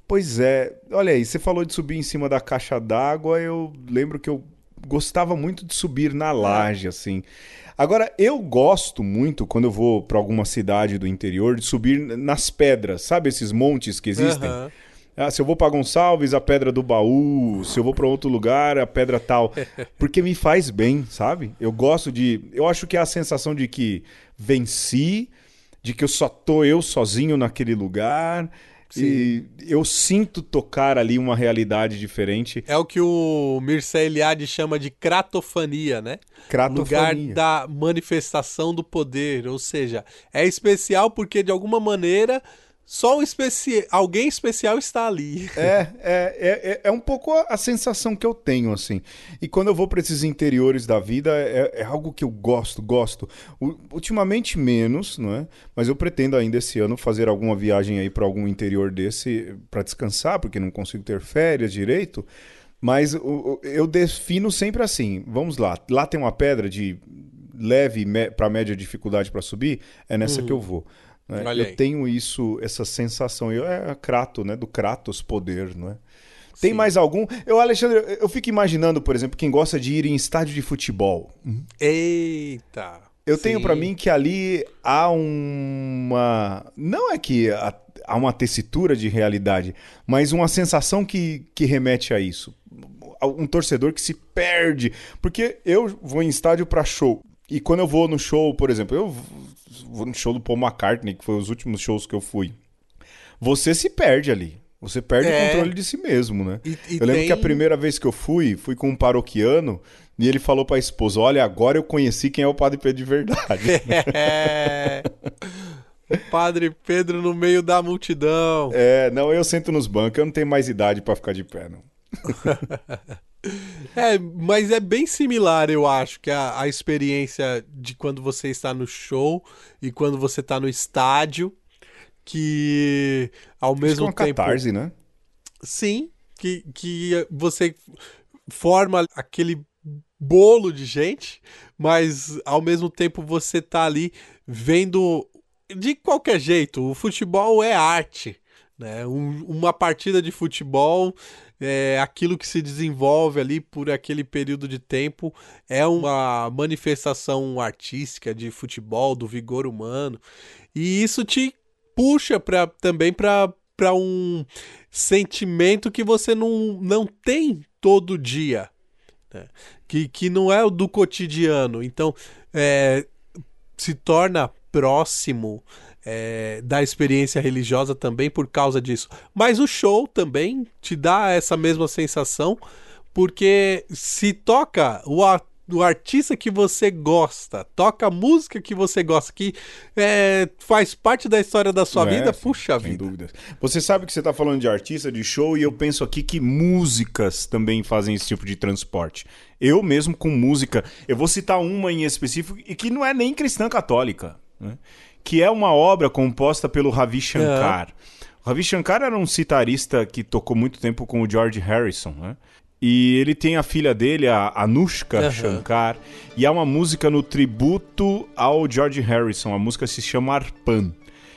Pois é. Olha aí, você falou de subir em cima da caixa d'água. Eu lembro que eu gostava muito de subir na laje, assim. Agora, eu gosto muito, quando eu vou pra alguma cidade do interior, de subir nas pedras. Sabe esses montes que existem? Aham. Ah, se eu vou pra Gonçalves, a pedra do baú. Se eu vou pra outro lugar, a pedra tal. Porque me faz bem, sabe? Eu gosto de. Eu acho que é a sensação de que venci, de que eu só tô eu sozinho naquele lugar. E eu sinto tocar ali uma realidade diferente. É o que o Mircea Eliade chama de cratofania, né? Lugar Cratofania. da manifestação do poder, ou seja, é especial porque de alguma maneira só um especi... alguém especial está ali. É, é, é, é- é um pouco a, sensação que eu tenho, assim. E quando eu vou para esses interiores da vida, é, é algo que eu gosto, gosto. U- ultimamente menos, não é? Mas eu pretendo ainda esse ano fazer alguma viagem aí para algum interior desse para descansar, porque não consigo ter férias direito. Mas eu defino sempre assim: vamos lá, lá tem uma pedra de leve para média dificuldade para subir, é nessa que eu vou. Né? Eu tenho isso, essa sensação. Eu, é a Krato, né? Do Kratos poder, não é? Tem Sim. mais algum? Eu, Alexandre, eu fico imaginando, por exemplo, quem gosta de ir em estádio de futebol. Eita! Eu tenho Sim. pra mim que ali há uma. Não é que há uma tessitura de realidade, mas uma sensação que, que remete a isso. Um torcedor que se perde. Porque eu vou em estádio pra show. E quando eu vou no show, por exemplo, eu vou no show do Paul McCartney, que foi os últimos shows que eu fui. Você se perde ali. Você perde É. o controle de si mesmo, né? E- e eu lembro tem- que a primeira vez que eu fui, fui com um paroquiano e ele falou pra esposa: Olha, agora eu conheci quem é o Padre Pedro de verdade. É. Padre Pedro no meio da multidão. é, não, eu sento nos bancos, eu não tenho mais idade pra ficar de pé, não. É, mas é bem similar, eu acho, que a, a experiência de quando você está no show e quando você está no estádio, que ao Isso é mesmo uma tempo. catarse, né? Sim, que, que você forma aquele bolo de gente, mas ao mesmo tempo você tá ali vendo de qualquer jeito. O futebol é arte, né? Um- uma partida de futebol é aquilo que se desenvolve ali por aquele período de tempo é uma manifestação artística de futebol, do vigor humano, e isso te puxa pra, também para um sentimento que você não, não tem todo dia, né? que, que não é o do cotidiano. Então, é, se torna próximo, é, da experiência religiosa também por causa disso. Mas o show também te dá essa mesma sensação, porque se toca o, a- o artista que você gosta, toca a música que você gosta, que é, faz parte da história da sua É, vida, sim, puxa sem vida. dúvidas. Você sabe que você está falando de artista, de show, e eu penso aqui que músicas também fazem esse tipo de transporte. Eu mesmo com música, eu vou citar uma em específico, e que não é nem cristã católica, né? Que é uma obra composta pelo Ravi Shankar. O Ravi Shankar era um citarista que tocou muito tempo com o George Harrison, né? E ele tem a filha dele, a Anushka Aham. Shankar, e há uma música no tributo ao George Harrison. A música se chama Arpan.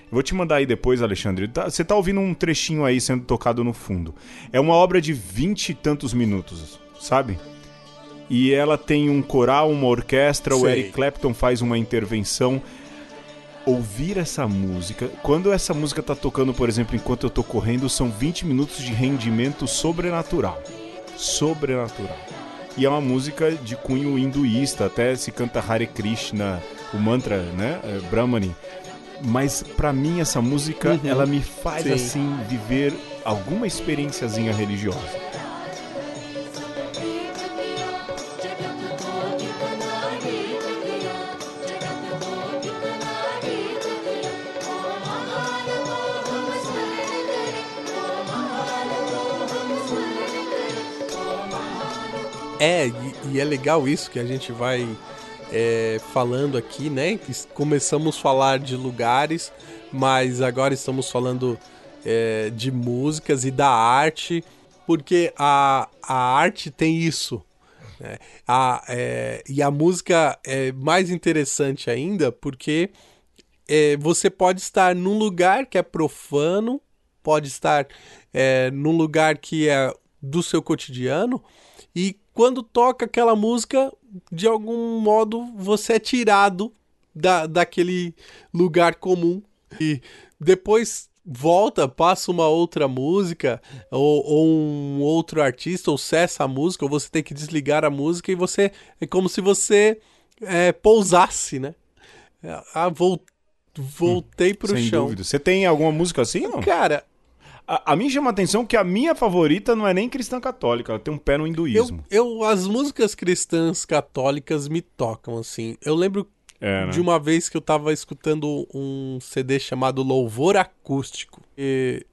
Eu vou te mandar aí depois, Alexandre. Tá- Você tá ouvindo um trechinho aí sendo tocado no fundo. É uma obra de vinte e tantos minutos, sabe? E ela tem um coral, uma orquestra, o Sei. Eric Clapton faz uma intervenção. Ouvir essa música, quando essa música tá tocando, por exemplo, enquanto eu tô correndo, são 20 minutos de rendimento sobrenatural. Sobrenatural. E é uma música de cunho hinduísta, até se canta Hare Krishna, o mantra, né, eh, Brahmani. Mas pra mim essa música, Uhum. ela me faz Sim. assim viver alguma experienciazinha religiosa. É, e, e é legal isso que a gente vai é, falando aqui, né? Começamos a falar de lugares, mas agora estamos falando é, de músicas e da arte, porque a, a arte tem isso. né? A, é, e a música é mais interessante ainda porque é, você pode estar num lugar que é profano, pode estar é, num lugar que é do seu cotidiano, e quando toca aquela música, de algum modo você é tirado da, daquele lugar comum. E depois volta, passa uma outra música, ou, ou um outro artista, ou cessa a música, ou você tem que desligar a música, e você. É como se você é, pousasse, né? Ah, vol- voltei pro Sem chão. dúvida. Você tem alguma música assim, não? Cara, A, a mim chama a atenção que a minha favorita não é nem cristã católica, ela tem um pé no eu, hinduísmo. eu, as músicas cristãs católicas me tocam, assim. Eu lembro É, né? de uma vez que eu tava escutando um CD chamado Louvor Acústico. E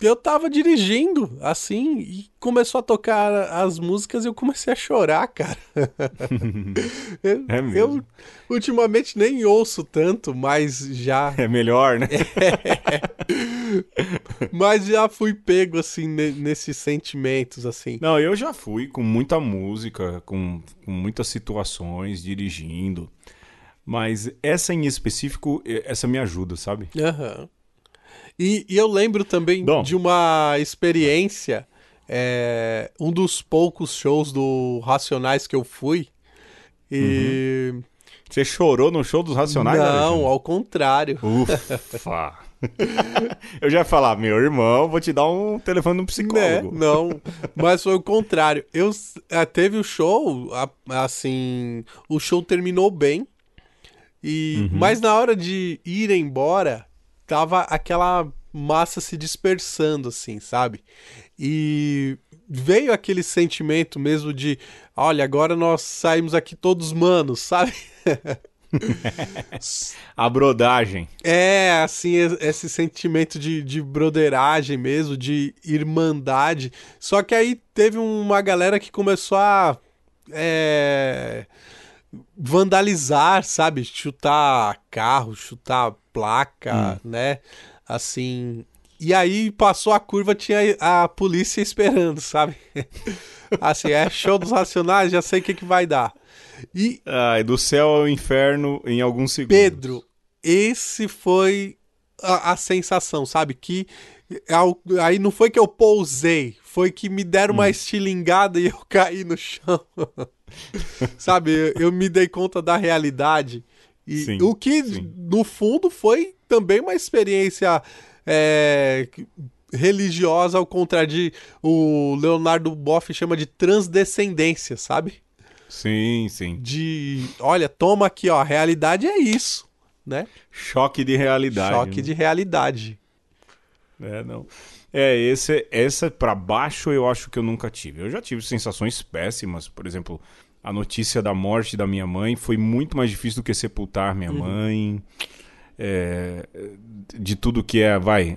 eu tava dirigindo, assim, e começou a tocar as músicas e eu comecei a chorar, cara. eu, É mesmo. eu ultimamente nem ouço tanto, mas já, É melhor, né? mas já fui pego, assim, ne- nesses sentimentos, assim. Não, eu já fui com muita música, com, com muitas situações, dirigindo. Mas essa em específico, essa me ajuda, sabe? Aham. E, e eu lembro também de uma experiência, é, um dos poucos shows do Racionais que eu fui. E. Você chorou no show dos Racionais? Não, ao contrário. Ufa! eu já ia falar, meu irmão, vou te dar um telefone de um Né? psicólogo. Não, mas foi o contrário. Eu eh, teve o show, assim, o show terminou bem. E Uhum. mas na hora de ir embora, tava aquela massa se dispersando assim, sabe? E veio aquele sentimento mesmo de, olha, agora nós saímos aqui todos manos, sabe? A brodagem. É, assim, es- esse sentimento de, de broderagem mesmo, de irmandade. Só que aí teve uma galera que começou a é, vandalizar, sabe? Chutar carro, chutar placa, né? Assim. E aí passou a curva, tinha a polícia esperando, sabe? assim, é show dos racionais, já sei o que, que vai dar. E Ai, do céu ao inferno em alguns segundos. Pedro, esse foi a, a sensação, sabe? Que ao- aí não foi que eu pousei, foi que me deram Hum. uma estilingada e eu caí no chão. sabe? Eu, eu me dei conta da realidade. E Sim, o que, sim. no fundo, foi também uma experiência é, religiosa, ao contrário de o Leonardo Boff chama de transdescendência, sabe? Sim, sim. de olha, toma aqui, ó, a realidade é isso. né? Choque de realidade. Choque né? de realidade. É, não. É, esse, essa pra baixo eu acho que eu nunca tive. Eu já tive sensações péssimas, por exemplo, a notícia da morte da minha mãe foi muito mais difícil do que sepultar minha mãe. É, de tudo que é, vai,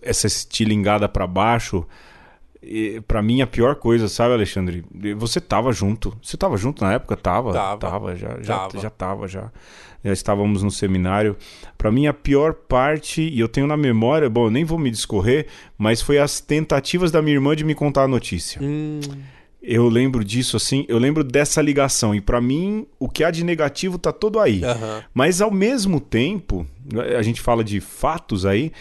essa estilingada pra baixo. Pra mim, a pior coisa, sabe, Alexandre? Você tava junto. Você tava junto na época? Tava. Tava. já, já, Tava. já tava, já. Já estávamos no seminário. Pra mim, a pior parte, e eu tenho na memória, bom, eu nem vou me discorrer, mas foi as tentativas da minha irmã de me contar a notícia. Hum, Eu lembro disso, assim, eu lembro dessa ligação. E pra mim, o que há de negativo tá todo aí. aham. Mas ao mesmo tempo, a gente fala de fatos aí,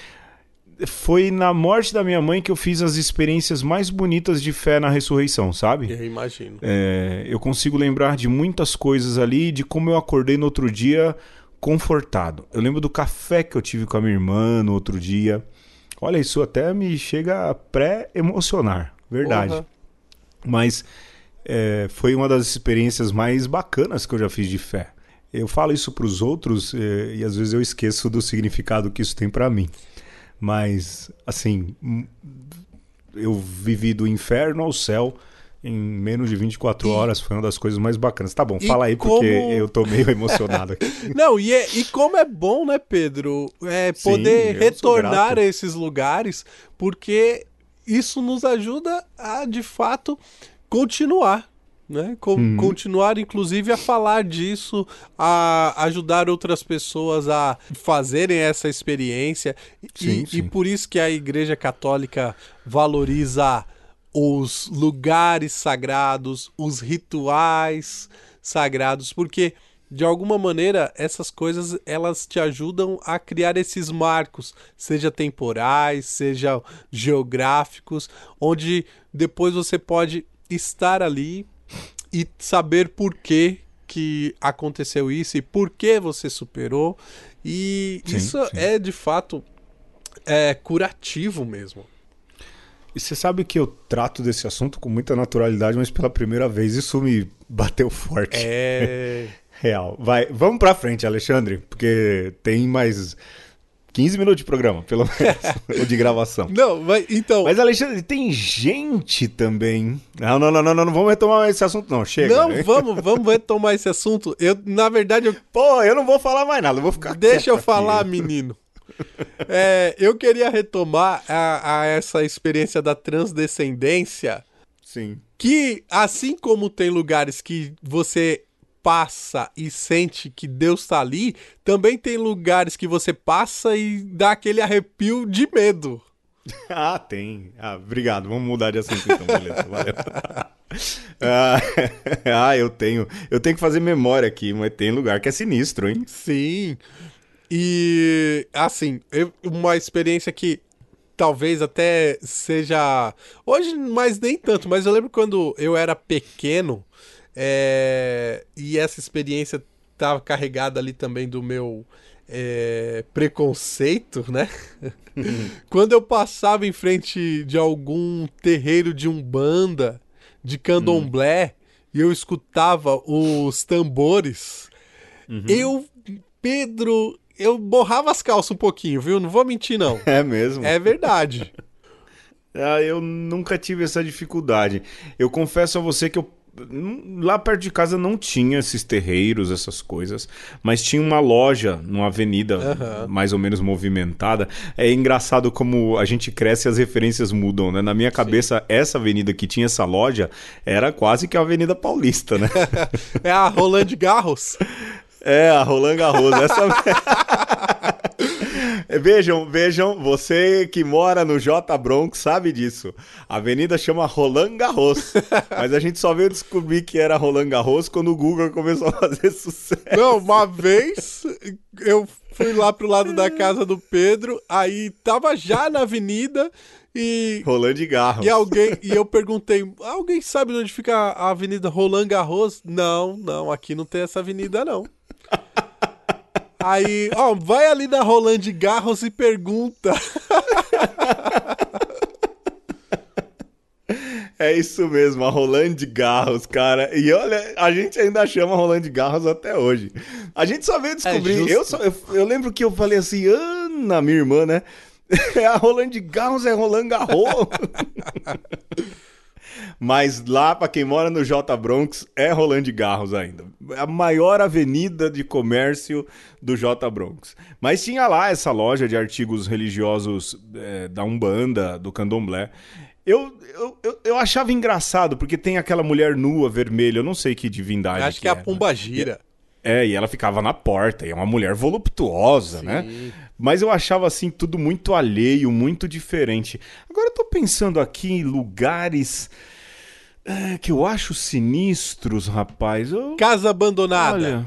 foi na morte da minha mãe que eu fiz as experiências mais bonitas de fé na ressurreição, sabe? Eu imagino. É, eu consigo lembrar de muitas coisas ali, de como eu acordei no outro dia confortado. Eu lembro do café que eu tive com a minha irmã no outro dia. Olha, isso até me chega a pré-emocionar, verdade. Mas é, foi uma das experiências mais bacanas que eu já fiz de fé. Eu falo isso para os outros é, e às vezes eu esqueço do significado que isso tem para mim. Mas, assim, hum, eu vivi do inferno ao céu em menos de 24 E- horas. Foi uma das coisas mais bacanas. Tá bom, E fala aí porque como- eu tô meio emocionado aqui. Não, e, é- e como é bom, né, Pedro? É Sim, poder sou retornar a esses lugares, porque isso nos ajuda a, de fato, continuar. Né? Co- Uhum. Continuar, inclusive, a falar disso, a ajudar outras pessoas a fazerem essa experiência. E- Sim, e, sim. por isso que a Igreja Católica valoriza os lugares sagrados, os rituais sagrados, porque de alguma maneira essas coisas elas te ajudam a criar esses marcos, seja temporais, seja geográficos, onde depois você pode estar ali e saber por que que aconteceu isso e por que você superou. E Sim, isso sim. é de fato é curativo mesmo. E você sabe que eu trato desse assunto com muita naturalidade, mas pela primeira vez isso me bateu forte. É. Real. Vai, vamos pra frente, Alexandre, porque tem mais 15 minutos de programa, pelo menos, ou de gravação. Não, mas então. Mas, Alexandre, tem gente também. Não, não, não, não, não, não vamos retomar esse assunto, não. Chega. não, né? vamos, vamos retomar esse assunto. Eu, na verdade, eu Pô, eu não vou falar mais nada, eu vou ficar Deixa eu falar, aqui. menino. É, eu queria retomar a, a essa experiência da transdescendência, Sim. que assim como tem lugares que você passa e sente que Deus tá ali, também tem lugares que você passa e dá aquele arrepio de medo. Ah, tem. Ah, obrigado. Vamos mudar de assunto então, beleza. Valeu. ah, ah, eu tenho. Eu tenho que fazer memória aqui, mas tem lugar que é sinistro, hein? Sim. E assim, eu- uma experiência que talvez até seja. Hoje, mas nem tanto, mas eu lembro quando eu era pequeno é, e essa experiência estava carregada ali também do meu é, preconceito, né? quando eu passava em frente de algum terreiro de umbanda, de candomblé, e eu escutava os tambores, eu, Pedro, eu borrava as calças um pouquinho, viu? Não vou mentir, não. É mesmo. É verdade. Ah, eu nunca tive essa dificuldade. Eu confesso a você que eu lá perto de casa não tinha esses terreiros, essas coisas, mas tinha uma loja numa avenida Aham. mais ou menos movimentada. É engraçado como a gente cresce e as referências mudam, né? Na minha cabeça, essa avenida que tinha essa loja era quase que a Avenida Paulista, né? É a Roland Garros. É, a Roland Garros. Essa... vejam, vejam, você que mora no J Bronx sabe disso. A avenida chama Roland Garros. Mas a gente só veio descobrir que era Roland Garros quando o Google começou a fazer sucesso. Não, uma vez eu fui lá pro lado da casa do Pedro, aí tava já na avenida e Roland Garros. E alguém, e eu perguntei, alguém sabe onde fica a Avenida Roland Garros? Não, não, aqui não tem essa avenida não. Aí, ó, vai ali na Roland Garros e pergunta. É isso mesmo, a Rolando de Garros, cara. E olha, a gente ainda chama Rolando de Garros até hoje. A gente só veio descobrir. justo. eu, só- eu, eu lembro que eu falei assim, Ana, minha irmã, né? É a Rolando de Garros, é Roland Garros. Mas lá, pra quem mora no J Bronx, é Roland de Garros ainda. É a maior avenida de comércio do J Bronx. Mas tinha lá essa loja de artigos religiosos é, da Umbanda, do Candomblé. Eu, eu, eu, eu achava engraçado, porque tem aquela mulher nua, vermelha, eu não sei que divindade. Acho que é a né? Pomba Gira. É, e ela ficava na porta, e é uma mulher voluptuosa, né? Mas eu achava assim tudo muito alheio, muito diferente. Agora eu tô pensando aqui em lugares é, que eu acho sinistros, rapaz. Eu, Casa abandonada. olha,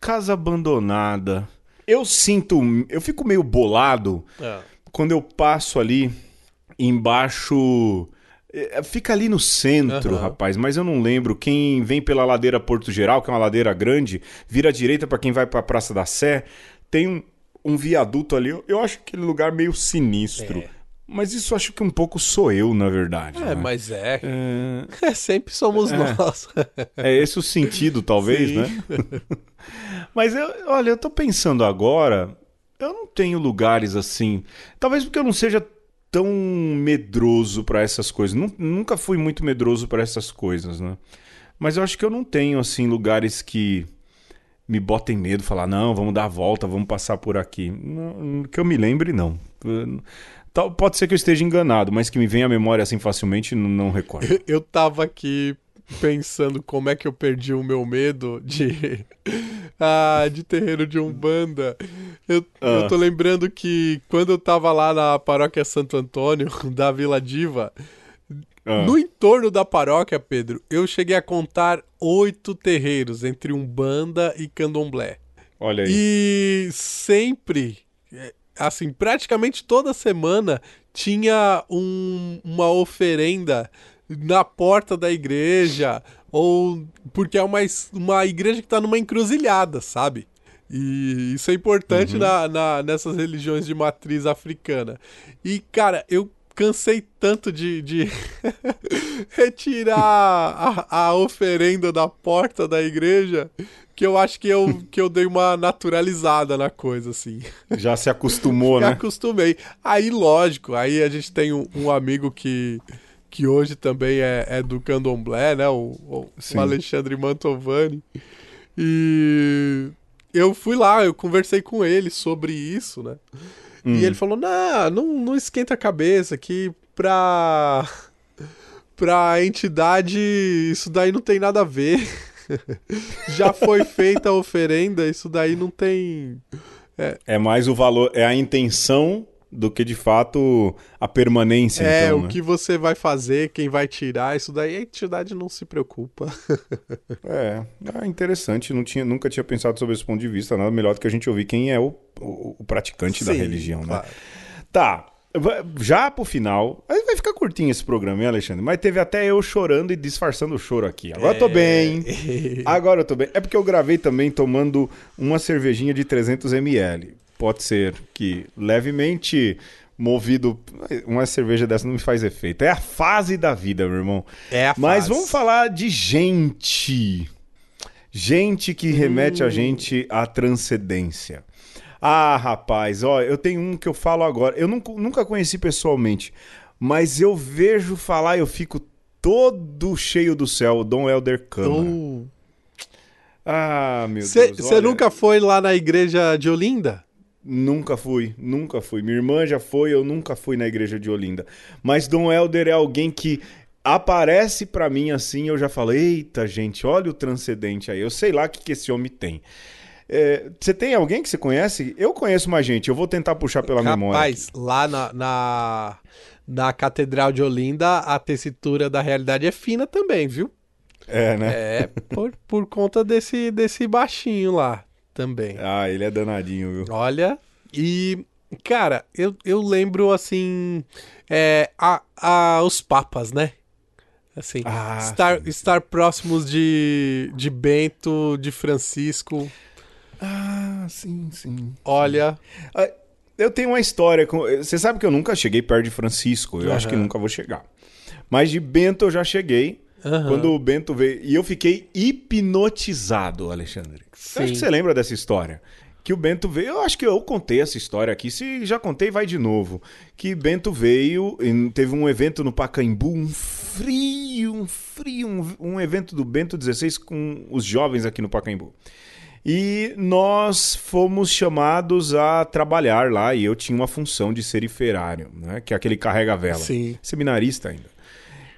casa abandonada. Eu sinto, eu fico meio bolado Ah. quando eu passo ali embaixo. eh, Fica ali no centro, Aham. rapaz, mas eu não lembro. Quem vem pela ladeira Porto Geral, que é uma ladeira grande, vira à direita pra quem vai pra Praça da Sé, tem um, um viaduto ali. Eu- Eu acho aquele lugar meio sinistro. É. Mas isso acho que um pouco sou eu, na verdade. É, né? mas é. É, É, sempre somos nós. é esse o sentido, talvez, Sim. né? Mas eu, olha, eu tô pensando agora, eu não tenho lugares assim. Talvez porque eu não seja tão medroso pra essas coisas. Nu- Nunca fui muito medroso pra essas coisas, né? Mas eu acho que eu não tenho assim lugares que me botem medo, falar não, vamos dar a volta, vamos passar por aqui. Não, que eu me lembre, não. Eu- tal- Pode ser que eu esteja enganado, mas que me venha à memória assim facilmente, não, não recordo. Eu tava aqui pensando como é que eu perdi o meu medo de ah, de terreiro de Umbanda. Eu, Ah. eu tô lembrando que quando eu tava lá na paróquia Santo Antônio, da Vila Diva, Ah. no entorno da paróquia, Pedro, eu cheguei a contar oito terreiros entre Umbanda e Candomblé. Olha aí. E sempre, é, assim, praticamente toda semana tinha um- uma oferenda na porta da igreja, ou porque é uma, uma igreja que tá numa encruzilhada, sabe? E isso é importante na, na- nessas religiões de matriz africana. E, cara, eu cansei tanto de, de retirar a, a oferenda da porta da igreja que eu acho que eu, que eu dei uma naturalizada na coisa, assim. Já se acostumou, né? acostumei. Aí, lógico, aí a gente tem um, um amigo que, que hoje também é, é do candomblé, né? O, o- o Alexandre Mantovani. E eu fui lá, eu conversei com ele sobre isso, né? Hum. E ele falou: não, não, não esquenta a cabeça que pra. pra entidade isso daí não tem nada a ver. Já foi feita a oferenda, isso daí não tem. É mais o valor, é a intenção do que de fato a permanência. É, então, o né? que você vai fazer, quem vai tirar, isso daí a entidade não se preocupa. É, é interessante. Não tinha, nunca tinha pensado sobre esse ponto de vista. Nada melhor do que a gente ouvir quem é o, o, o praticante da Sim, religião, né? claro. Tá. Já pro final, aí vai ficar curtinho esse programa, hein, Alexandre? Mas teve até eu chorando e disfarçando o choro aqui. Agora eu tô bem. Agora eu tô bem. É porque eu gravei também tomando uma cervejinha de 300ml. Pode ser que levemente movido. Uma cerveja dessa não me faz efeito. É a fase da vida, meu irmão. É a Mas fase. vamos falar de gente. Gente que remete Hum. a gente à transcendência. Ah, rapaz, ó, eu tenho um que eu falo agora. Eu nunca, nunca conheci pessoalmente, mas eu vejo falar e eu fico todo cheio do céu, o Dom Helder Câmara. Ah, meu Você Deus. olha, nunca foi lá na igreja de Olinda? Nunca fui, nunca fui. Minha irmã já foi, eu nunca fui na igreja de Olinda. Mas Dom Helder é alguém que aparece pra mim assim, eu já falo, eita gente, olha o transcendente aí. Eu sei lá o que, que esse homem tem. É, Você tem alguém que você conhece? Eu conheço mais gente, eu vou tentar puxar pela memória. Rapaz, lá na, na, na Catedral de Olinda, a tessitura da realidade é fina também, viu? É, né? É, por, por conta desse, desse baixinho lá também. Ah, ele é danadinho, viu? Olha, e, cara, eu, eu lembro, assim, é, a, a, os papas, né? Assim, Ah, estar, estar próximos de, de Bento, de Francisco, Ah, sim, sim. olha, Ah, Eu tenho uma história. Com... Você sabe que eu nunca cheguei perto de Francisco. Eu acho que nunca vou chegar. Mas de Bento eu já cheguei. Aham. Quando o Bento veio. E eu fiquei hipnotizado, Alexandre. Sim. Acho que você lembra dessa história. Que o Bento veio. Eu acho que eu contei essa história aqui. Se já contei, vai de novo. Que Bento veio. e Teve um evento no Pacaembu, um frio, um frio. Um, um evento do Bento 16 com os jovens aqui no Pacaembu. E nós fomos chamados a trabalhar lá. E eu tinha uma função de seriferário, né? Que é aquele carrega-vela. Seminarista ainda.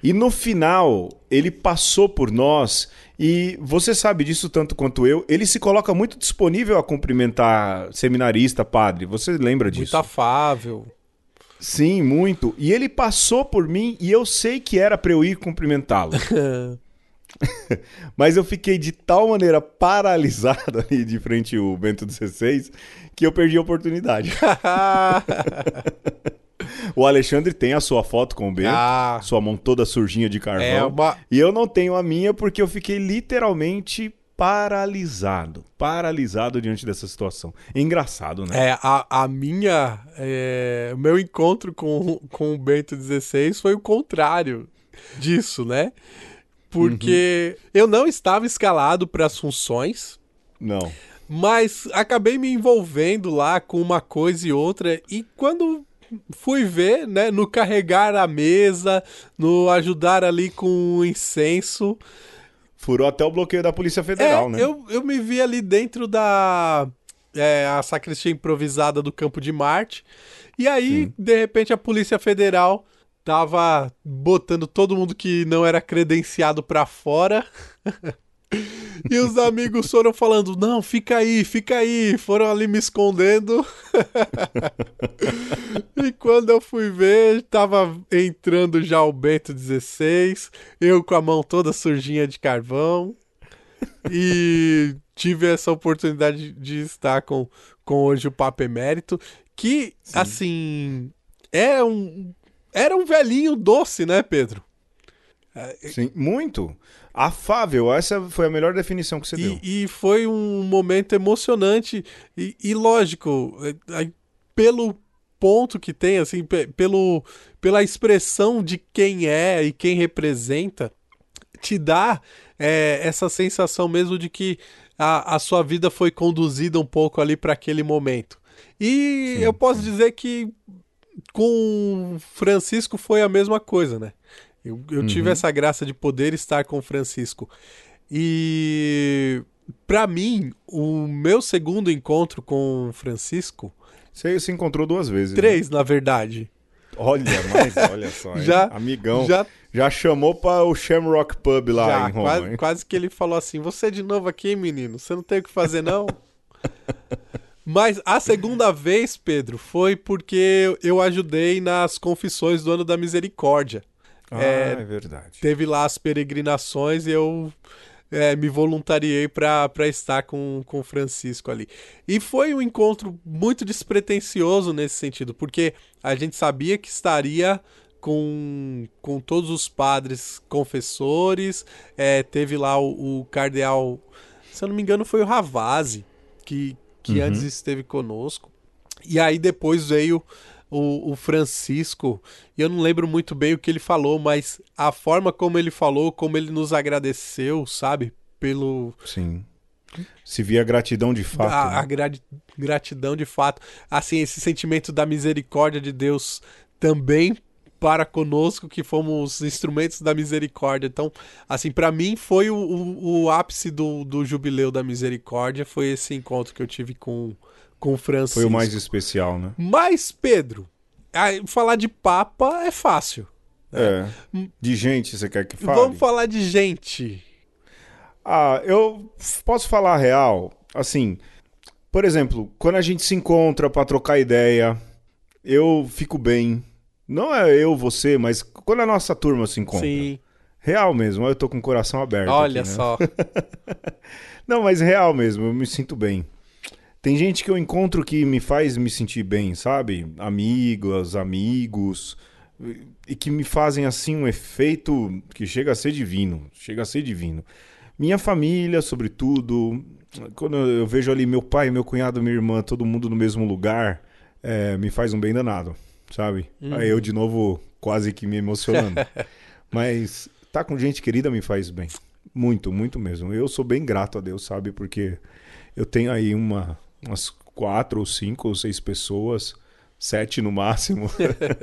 E no final, ele passou por nós e você sabe disso tanto quanto eu. Ele se coloca muito disponível a cumprimentar seminarista, padre. Você lembra disso? Muito afável. Sim, muito. E ele passou por mim e eu sei que era para eu ir cumprimentá-lo. Mas eu fiquei de tal maneira paralisado ali de frente ao Bento XVI que eu perdi a oportunidade. o Alexandre tem a sua foto com o Bento, Ah. sua mão toda surginha de carvão. é uma. E eu não tenho a minha porque eu fiquei literalmente paralisado. Paralisado diante dessa situação. Engraçado, né? É, a, a minha. é, o meu encontro com, com o Bento XVI foi o contrário disso, né? Porque eu não estava escalado para as funções, Não. mas acabei me envolvendo lá com uma coisa e outra. E quando fui ver, né, no carregar a mesa, no ajudar ali com o incenso, Furou até o bloqueio da Polícia Federal, é, né? eu, eu me vi ali dentro da é, a sacristia improvisada do Campo de Marte. E aí, de repente, a Polícia Federal tava botando todo mundo que não era credenciado pra fora. e os amigos foram falando: não, fica aí, fica aí. Foram ali me escondendo. e quando eu fui ver, tava entrando já o Bento XVI, eu com a mão toda sujinha de carvão. E tive essa oportunidade de estar com, com hoje o Papo Emérito, que, assim, é um, era um velhinho doce, né, Pedro? Sim, muito. Afável. Essa foi a melhor definição que você deu. E, e foi um momento emocionante e, e lógico, é, é, pelo ponto que tem, assim, pe- pelo, pela expressão de quem é e quem representa, te dá é, essa sensação mesmo de que a, a sua vida foi conduzida um pouco ali para aquele momento. E eu posso dizer que com Francisco foi a mesma coisa, né? Eu, eu tive essa graça de poder estar com Francisco. E para mim, o meu segundo encontro com Francisco, Você se encontrou duas vezes. né? três na verdade, Olha, mas olha só. Já- Amigão. Já, já chamou para o Shamrock Pub lá Já, em Roma. quase, quase que ele falou assim: Você de novo aqui, menino? Você não tem o que fazer, não? Mas a segunda vez, Pedro, foi porque eu ajudei nas confissões do ano da misericórdia. Ah, É, é verdade. Teve lá as peregrinações e eu é, me voluntariei para estar com com o Francisco ali. E foi um encontro muito despretensioso nesse sentido, porque a gente sabia que estaria com, com todos os padres confessores, é, teve lá o, o cardeal, se eu não me engano, foi o Ravazzi, que, que antes esteve conosco. E aí depois veio o, o Francisco, e eu não lembro muito bem o que ele falou, mas a forma como ele falou, como ele nos agradeceu, sabe? Pelo, Sim. Se via gratidão de fato. a, né? a gra- gratidão de fato. Assim, esse sentimento da misericórdia de Deus também para conosco, que fomos instrumentos da misericórdia. Então, assim, para mim foi o, o, o ápice do, do jubileu da misericórdia, foi esse encontro que eu tive com, com Francisco. Foi o mais especial, né? Mas, Pedro, falar de Papa é fácil. É. De gente, você quer que fale? Vamos falar de gente. Ah, eu posso falar a real. Assim, por exemplo, quando a gente se encontra pra trocar ideia, eu fico bem. Não é eu, você, mas quando a nossa turma se encontra. Sim, Real mesmo, eu tô com o coração aberto. olha aqui, né? só. Não, mas real mesmo, eu me sinto bem. Tem gente que eu encontro que me faz me sentir bem, sabe? Amigos, amigos, e que me fazem assim um efeito que chega a ser divino, chega a ser divino. Minha família, sobretudo, quando eu vejo ali meu pai, meu cunhado, minha irmã, todo mundo no mesmo lugar, é, me faz um bem danado, sabe? Aí eu de novo quase que me emocionando. Mas tá com gente querida me faz bem. Muito, muito mesmo. Eu sou bem grato a Deus, sabe? Porque eu tenho aí uma, umas quatro ou cinco ou seis pessoas, sete no máximo,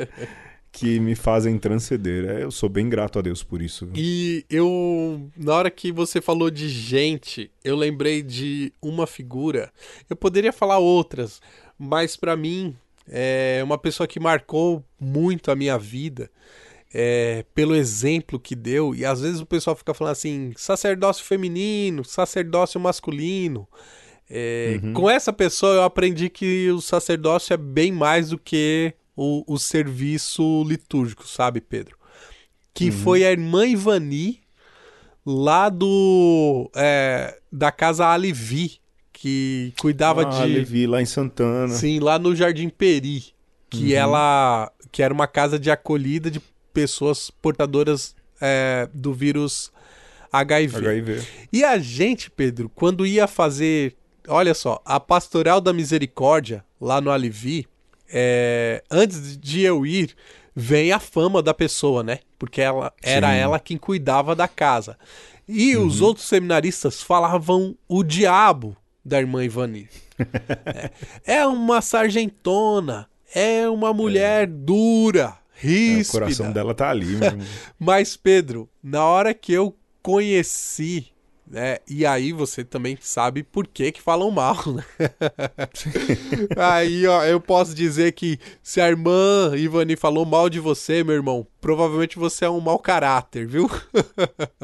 que me fazem transcender. É, Eu sou bem grato a Deus por isso. E eu, na hora que você falou de gente, eu lembrei de uma figura. Eu poderia falar outras, mas pra mim é uma pessoa que marcou muito a minha vida. é, pelo exemplo que deu, e às vezes o pessoal fica falando assim: sacerdócio feminino, sacerdócio masculino. É, Com essa pessoa eu aprendi que o sacerdócio é bem mais do que o, o serviço litúrgico, sabe, Pedro? Que foi a irmã Ivani, lá do é, da casa Alivi, que cuidava ah, de Levi, lá em Santana. sim lá no Jardim Peri, que ela que era uma casa de acolhida de pessoas portadoras é, do vírus HIV. HIV. E a gente, Pedro, quando ia fazer, olha só, a Pastoral da Misericórdia lá no Alivi, é, antes de eu ir, vem a fama da pessoa, né? Porque ela era Sim. ela quem cuidava da casa. E os outros seminaristas falavam o diabo da irmã Ivani. é, é uma sargentona, é uma mulher dura, É, o ríspida. coração dela tá ali, meu irmão. Mas, Pedro, na hora que eu conheci, né? E aí você também sabe por que que falam mal, né? aí, ó, eu posso dizer que se a irmã Ivani falou mal de você, meu irmão, provavelmente você é um mau caráter, viu?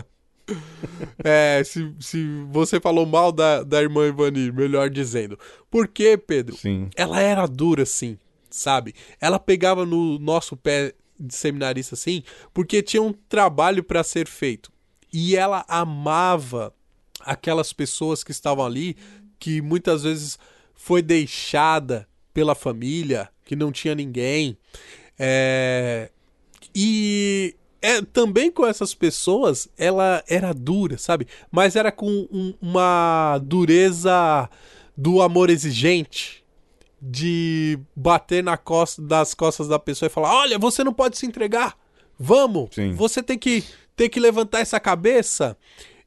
é, se, se você falou mal da, da irmã Ivani, melhor dizendo. Por quê, Pedro? Sim. ela era dura, assim, sabe? Ela pegava no nosso pé de seminarista, assim, porque tinha um trabalho para ser feito. E ela amava aquelas pessoas que estavam ali, que muitas vezes foi deixada pela família, que não tinha ninguém. É... E é, também com essas pessoas, ela era dura, sabe? Mas era com um- uma dureza do amor exigente, de bater na costa, das costas da pessoa e falar: Olha, você não pode se entregar, vamos, Sim. você tem que, tem que levantar essa cabeça.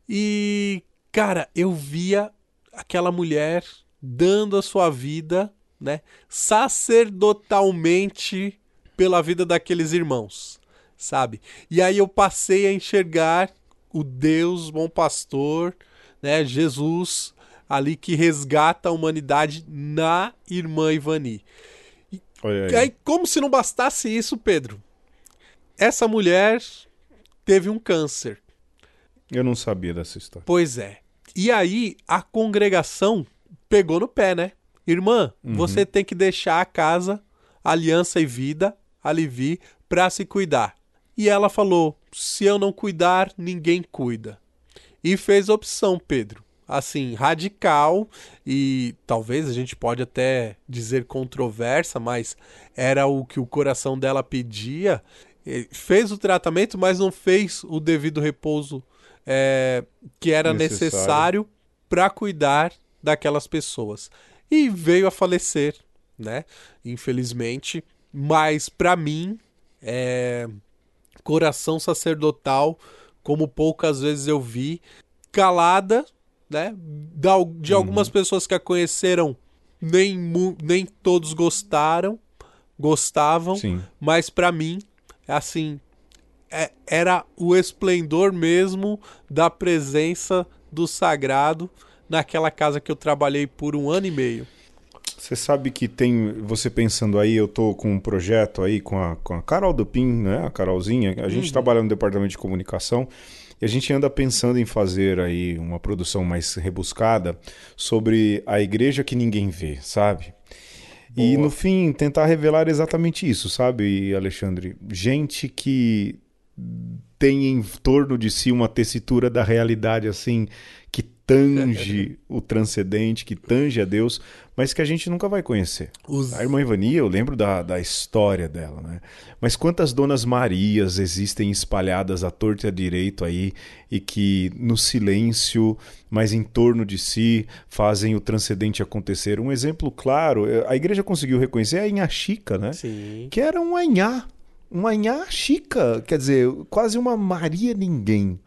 E, cara, eu via aquela mulher dando a sua vida, né, sacerdotalmente pela vida daqueles irmãos, sabe? E aí eu passei a enxergar o Deus bom pastor, né, Jesus ali que resgata a humanidade na irmã Ivani. E aí. aí, como se não bastasse isso, Pedro, essa mulher teve um câncer. Eu não sabia dessa história. Pois é. E aí a congregação pegou no pé, né? Irmã, você tem que deixar a casa, aliança e vida, alivi, pra se cuidar. E ela falou: se eu não cuidar, ninguém cuida. E fez opção, Pedro. Assim, radical e talvez a gente pode até dizer controversa, mas era o que o coração dela pedia. Fez o tratamento, mas não fez o devido repouso eh, que era Necessário. necessário para cuidar daquelas pessoas. E veio a falecer, né? Infelizmente. Mas para mim, é coração sacerdotal, como poucas vezes eu vi, calada, né? De algumas pessoas que a conheceram, nem, nem todos gostaram, gostavam, Sim. mas pra mim, assim, é- era o esplendor mesmo da presença do sagrado naquela casa que eu trabalhei por um ano e meio. Você sabe que tem, você pensando aí, eu tô com um projeto aí com a, com a Carol Dupin, né? A Carolzinha. A gente trabalha no departamento de comunicação e a gente anda pensando em fazer aí uma produção mais rebuscada sobre a igreja que ninguém vê, sabe? E no fim, tentar revelar exatamente isso, sabe, Alexandre? Gente que tem em torno de si uma tessitura da realidade assim que tange o transcendente, que tange a Deus, mas que a gente nunca vai conhecer. Os- A irmã Ivania, eu lembro da, da história dela, né? Mas quantas Donas Marias existem espalhadas à torta e à direito aí e que no silêncio, mas em torno de si, fazem o transcendente acontecer. Um exemplo claro, eh, a igreja conseguiu reconhecer a Inha Chica, né? Sim. Que era um anhá, uma Nhá Chica, quer dizer, quase uma Maria Ninguém.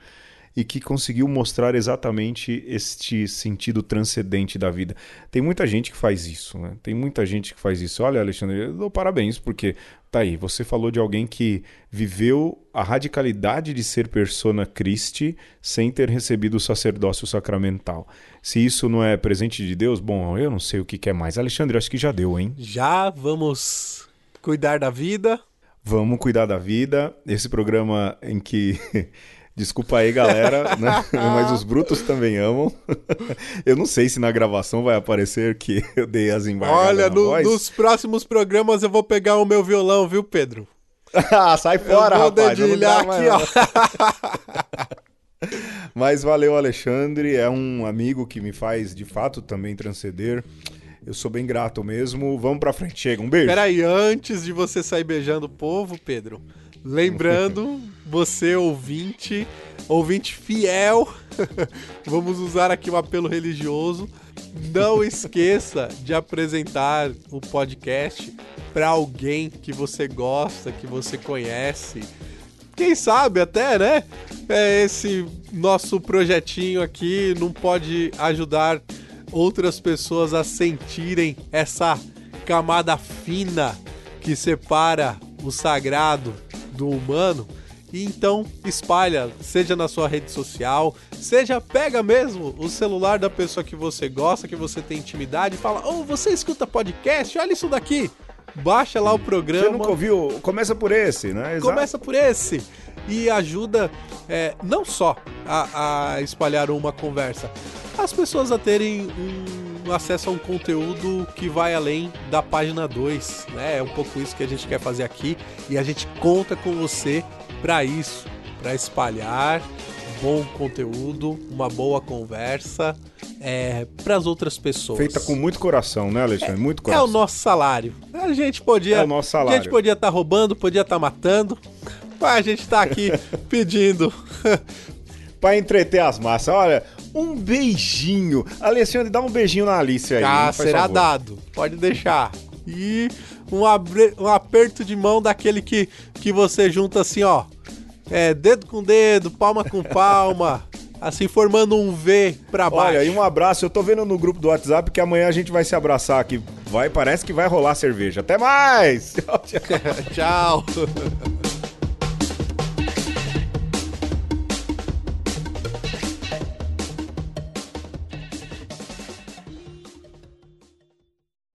E que conseguiu mostrar exatamente este sentido transcendente da vida. Tem muita gente que faz isso, né? Tem muita gente que faz isso. Olha, Alexandre, eu dou parabéns, porque tá aí, você falou de alguém que viveu a radicalidade de ser persona Christi sem ter recebido o sacerdócio sacramental. Se isso não é presente de Deus, bom, eu não sei o que quer mais. Alexandre, acho que já deu, hein? Já vamos cuidar da vida. Vamos cuidar da vida. Esse programa em que. Desculpa aí, galera, né? mas os brutos também amam. eu não sei se na gravação vai aparecer que eu dei as embargadas Olha, no- nos próximos programas eu vou pegar o meu violão, viu, Pedro? ah, sai fora, eu vou rapaz. dedilhar aqui, mais, ó. Mas valeu, Alexandre. É um amigo que me faz, de fato, também transcender. Eu sou bem grato mesmo. Vamos pra frente. Chega, um beijo. Peraí, antes de você sair beijando o povo, Pedro, lembrando, você ouvinte, ouvinte fiel, vamos usar aqui um apelo religioso. Não esqueça de apresentar o podcast para alguém que você gosta, que você conhece. Quem sabe até, né? É, esse nosso projetinho aqui não pode ajudar outras pessoas a sentirem essa camada fina que separa o sagrado do humano. E então espalha, seja na sua rede social, seja pega mesmo o celular da pessoa que você gosta, que você tem intimidade e fala: "Oh, você escuta podcast? Olha isso daqui". Baixa lá o Você programa. nunca ouviu? Começa por esse, né? Exato. Começa por esse e ajuda é, não só a, a espalhar uma conversa, as pessoas a terem um acesso a um conteúdo que vai além da página 2, né? É um pouco isso que a gente quer fazer aqui e a gente conta com você para isso, para espalhar bom conteúdo, uma boa conversa é, para as outras pessoas. Feita com muito coração, né, Alexandre? Muito É coração. o nosso salário. A gente podia. É o nosso A salário. gente podia estar roubando, podia estar matando. Mas a gente tá aqui pedindo. Pra entreter as massas. Olha, um beijinho. Alexandre, dá um beijinho na Alice aí. Ah, será favor. dado. Pode deixar. E um, abre- um aperto de mão daquele que, que você junta assim, ó. É, dedo com dedo, palma com palma. assim, formando um V pra baixo. Olha, e um abraço. Eu tô vendo no grupo do WhatsApp que amanhã a gente vai se abraçar aqui. Vai, parece que vai rolar cerveja. Até mais! Tchau. Tchau.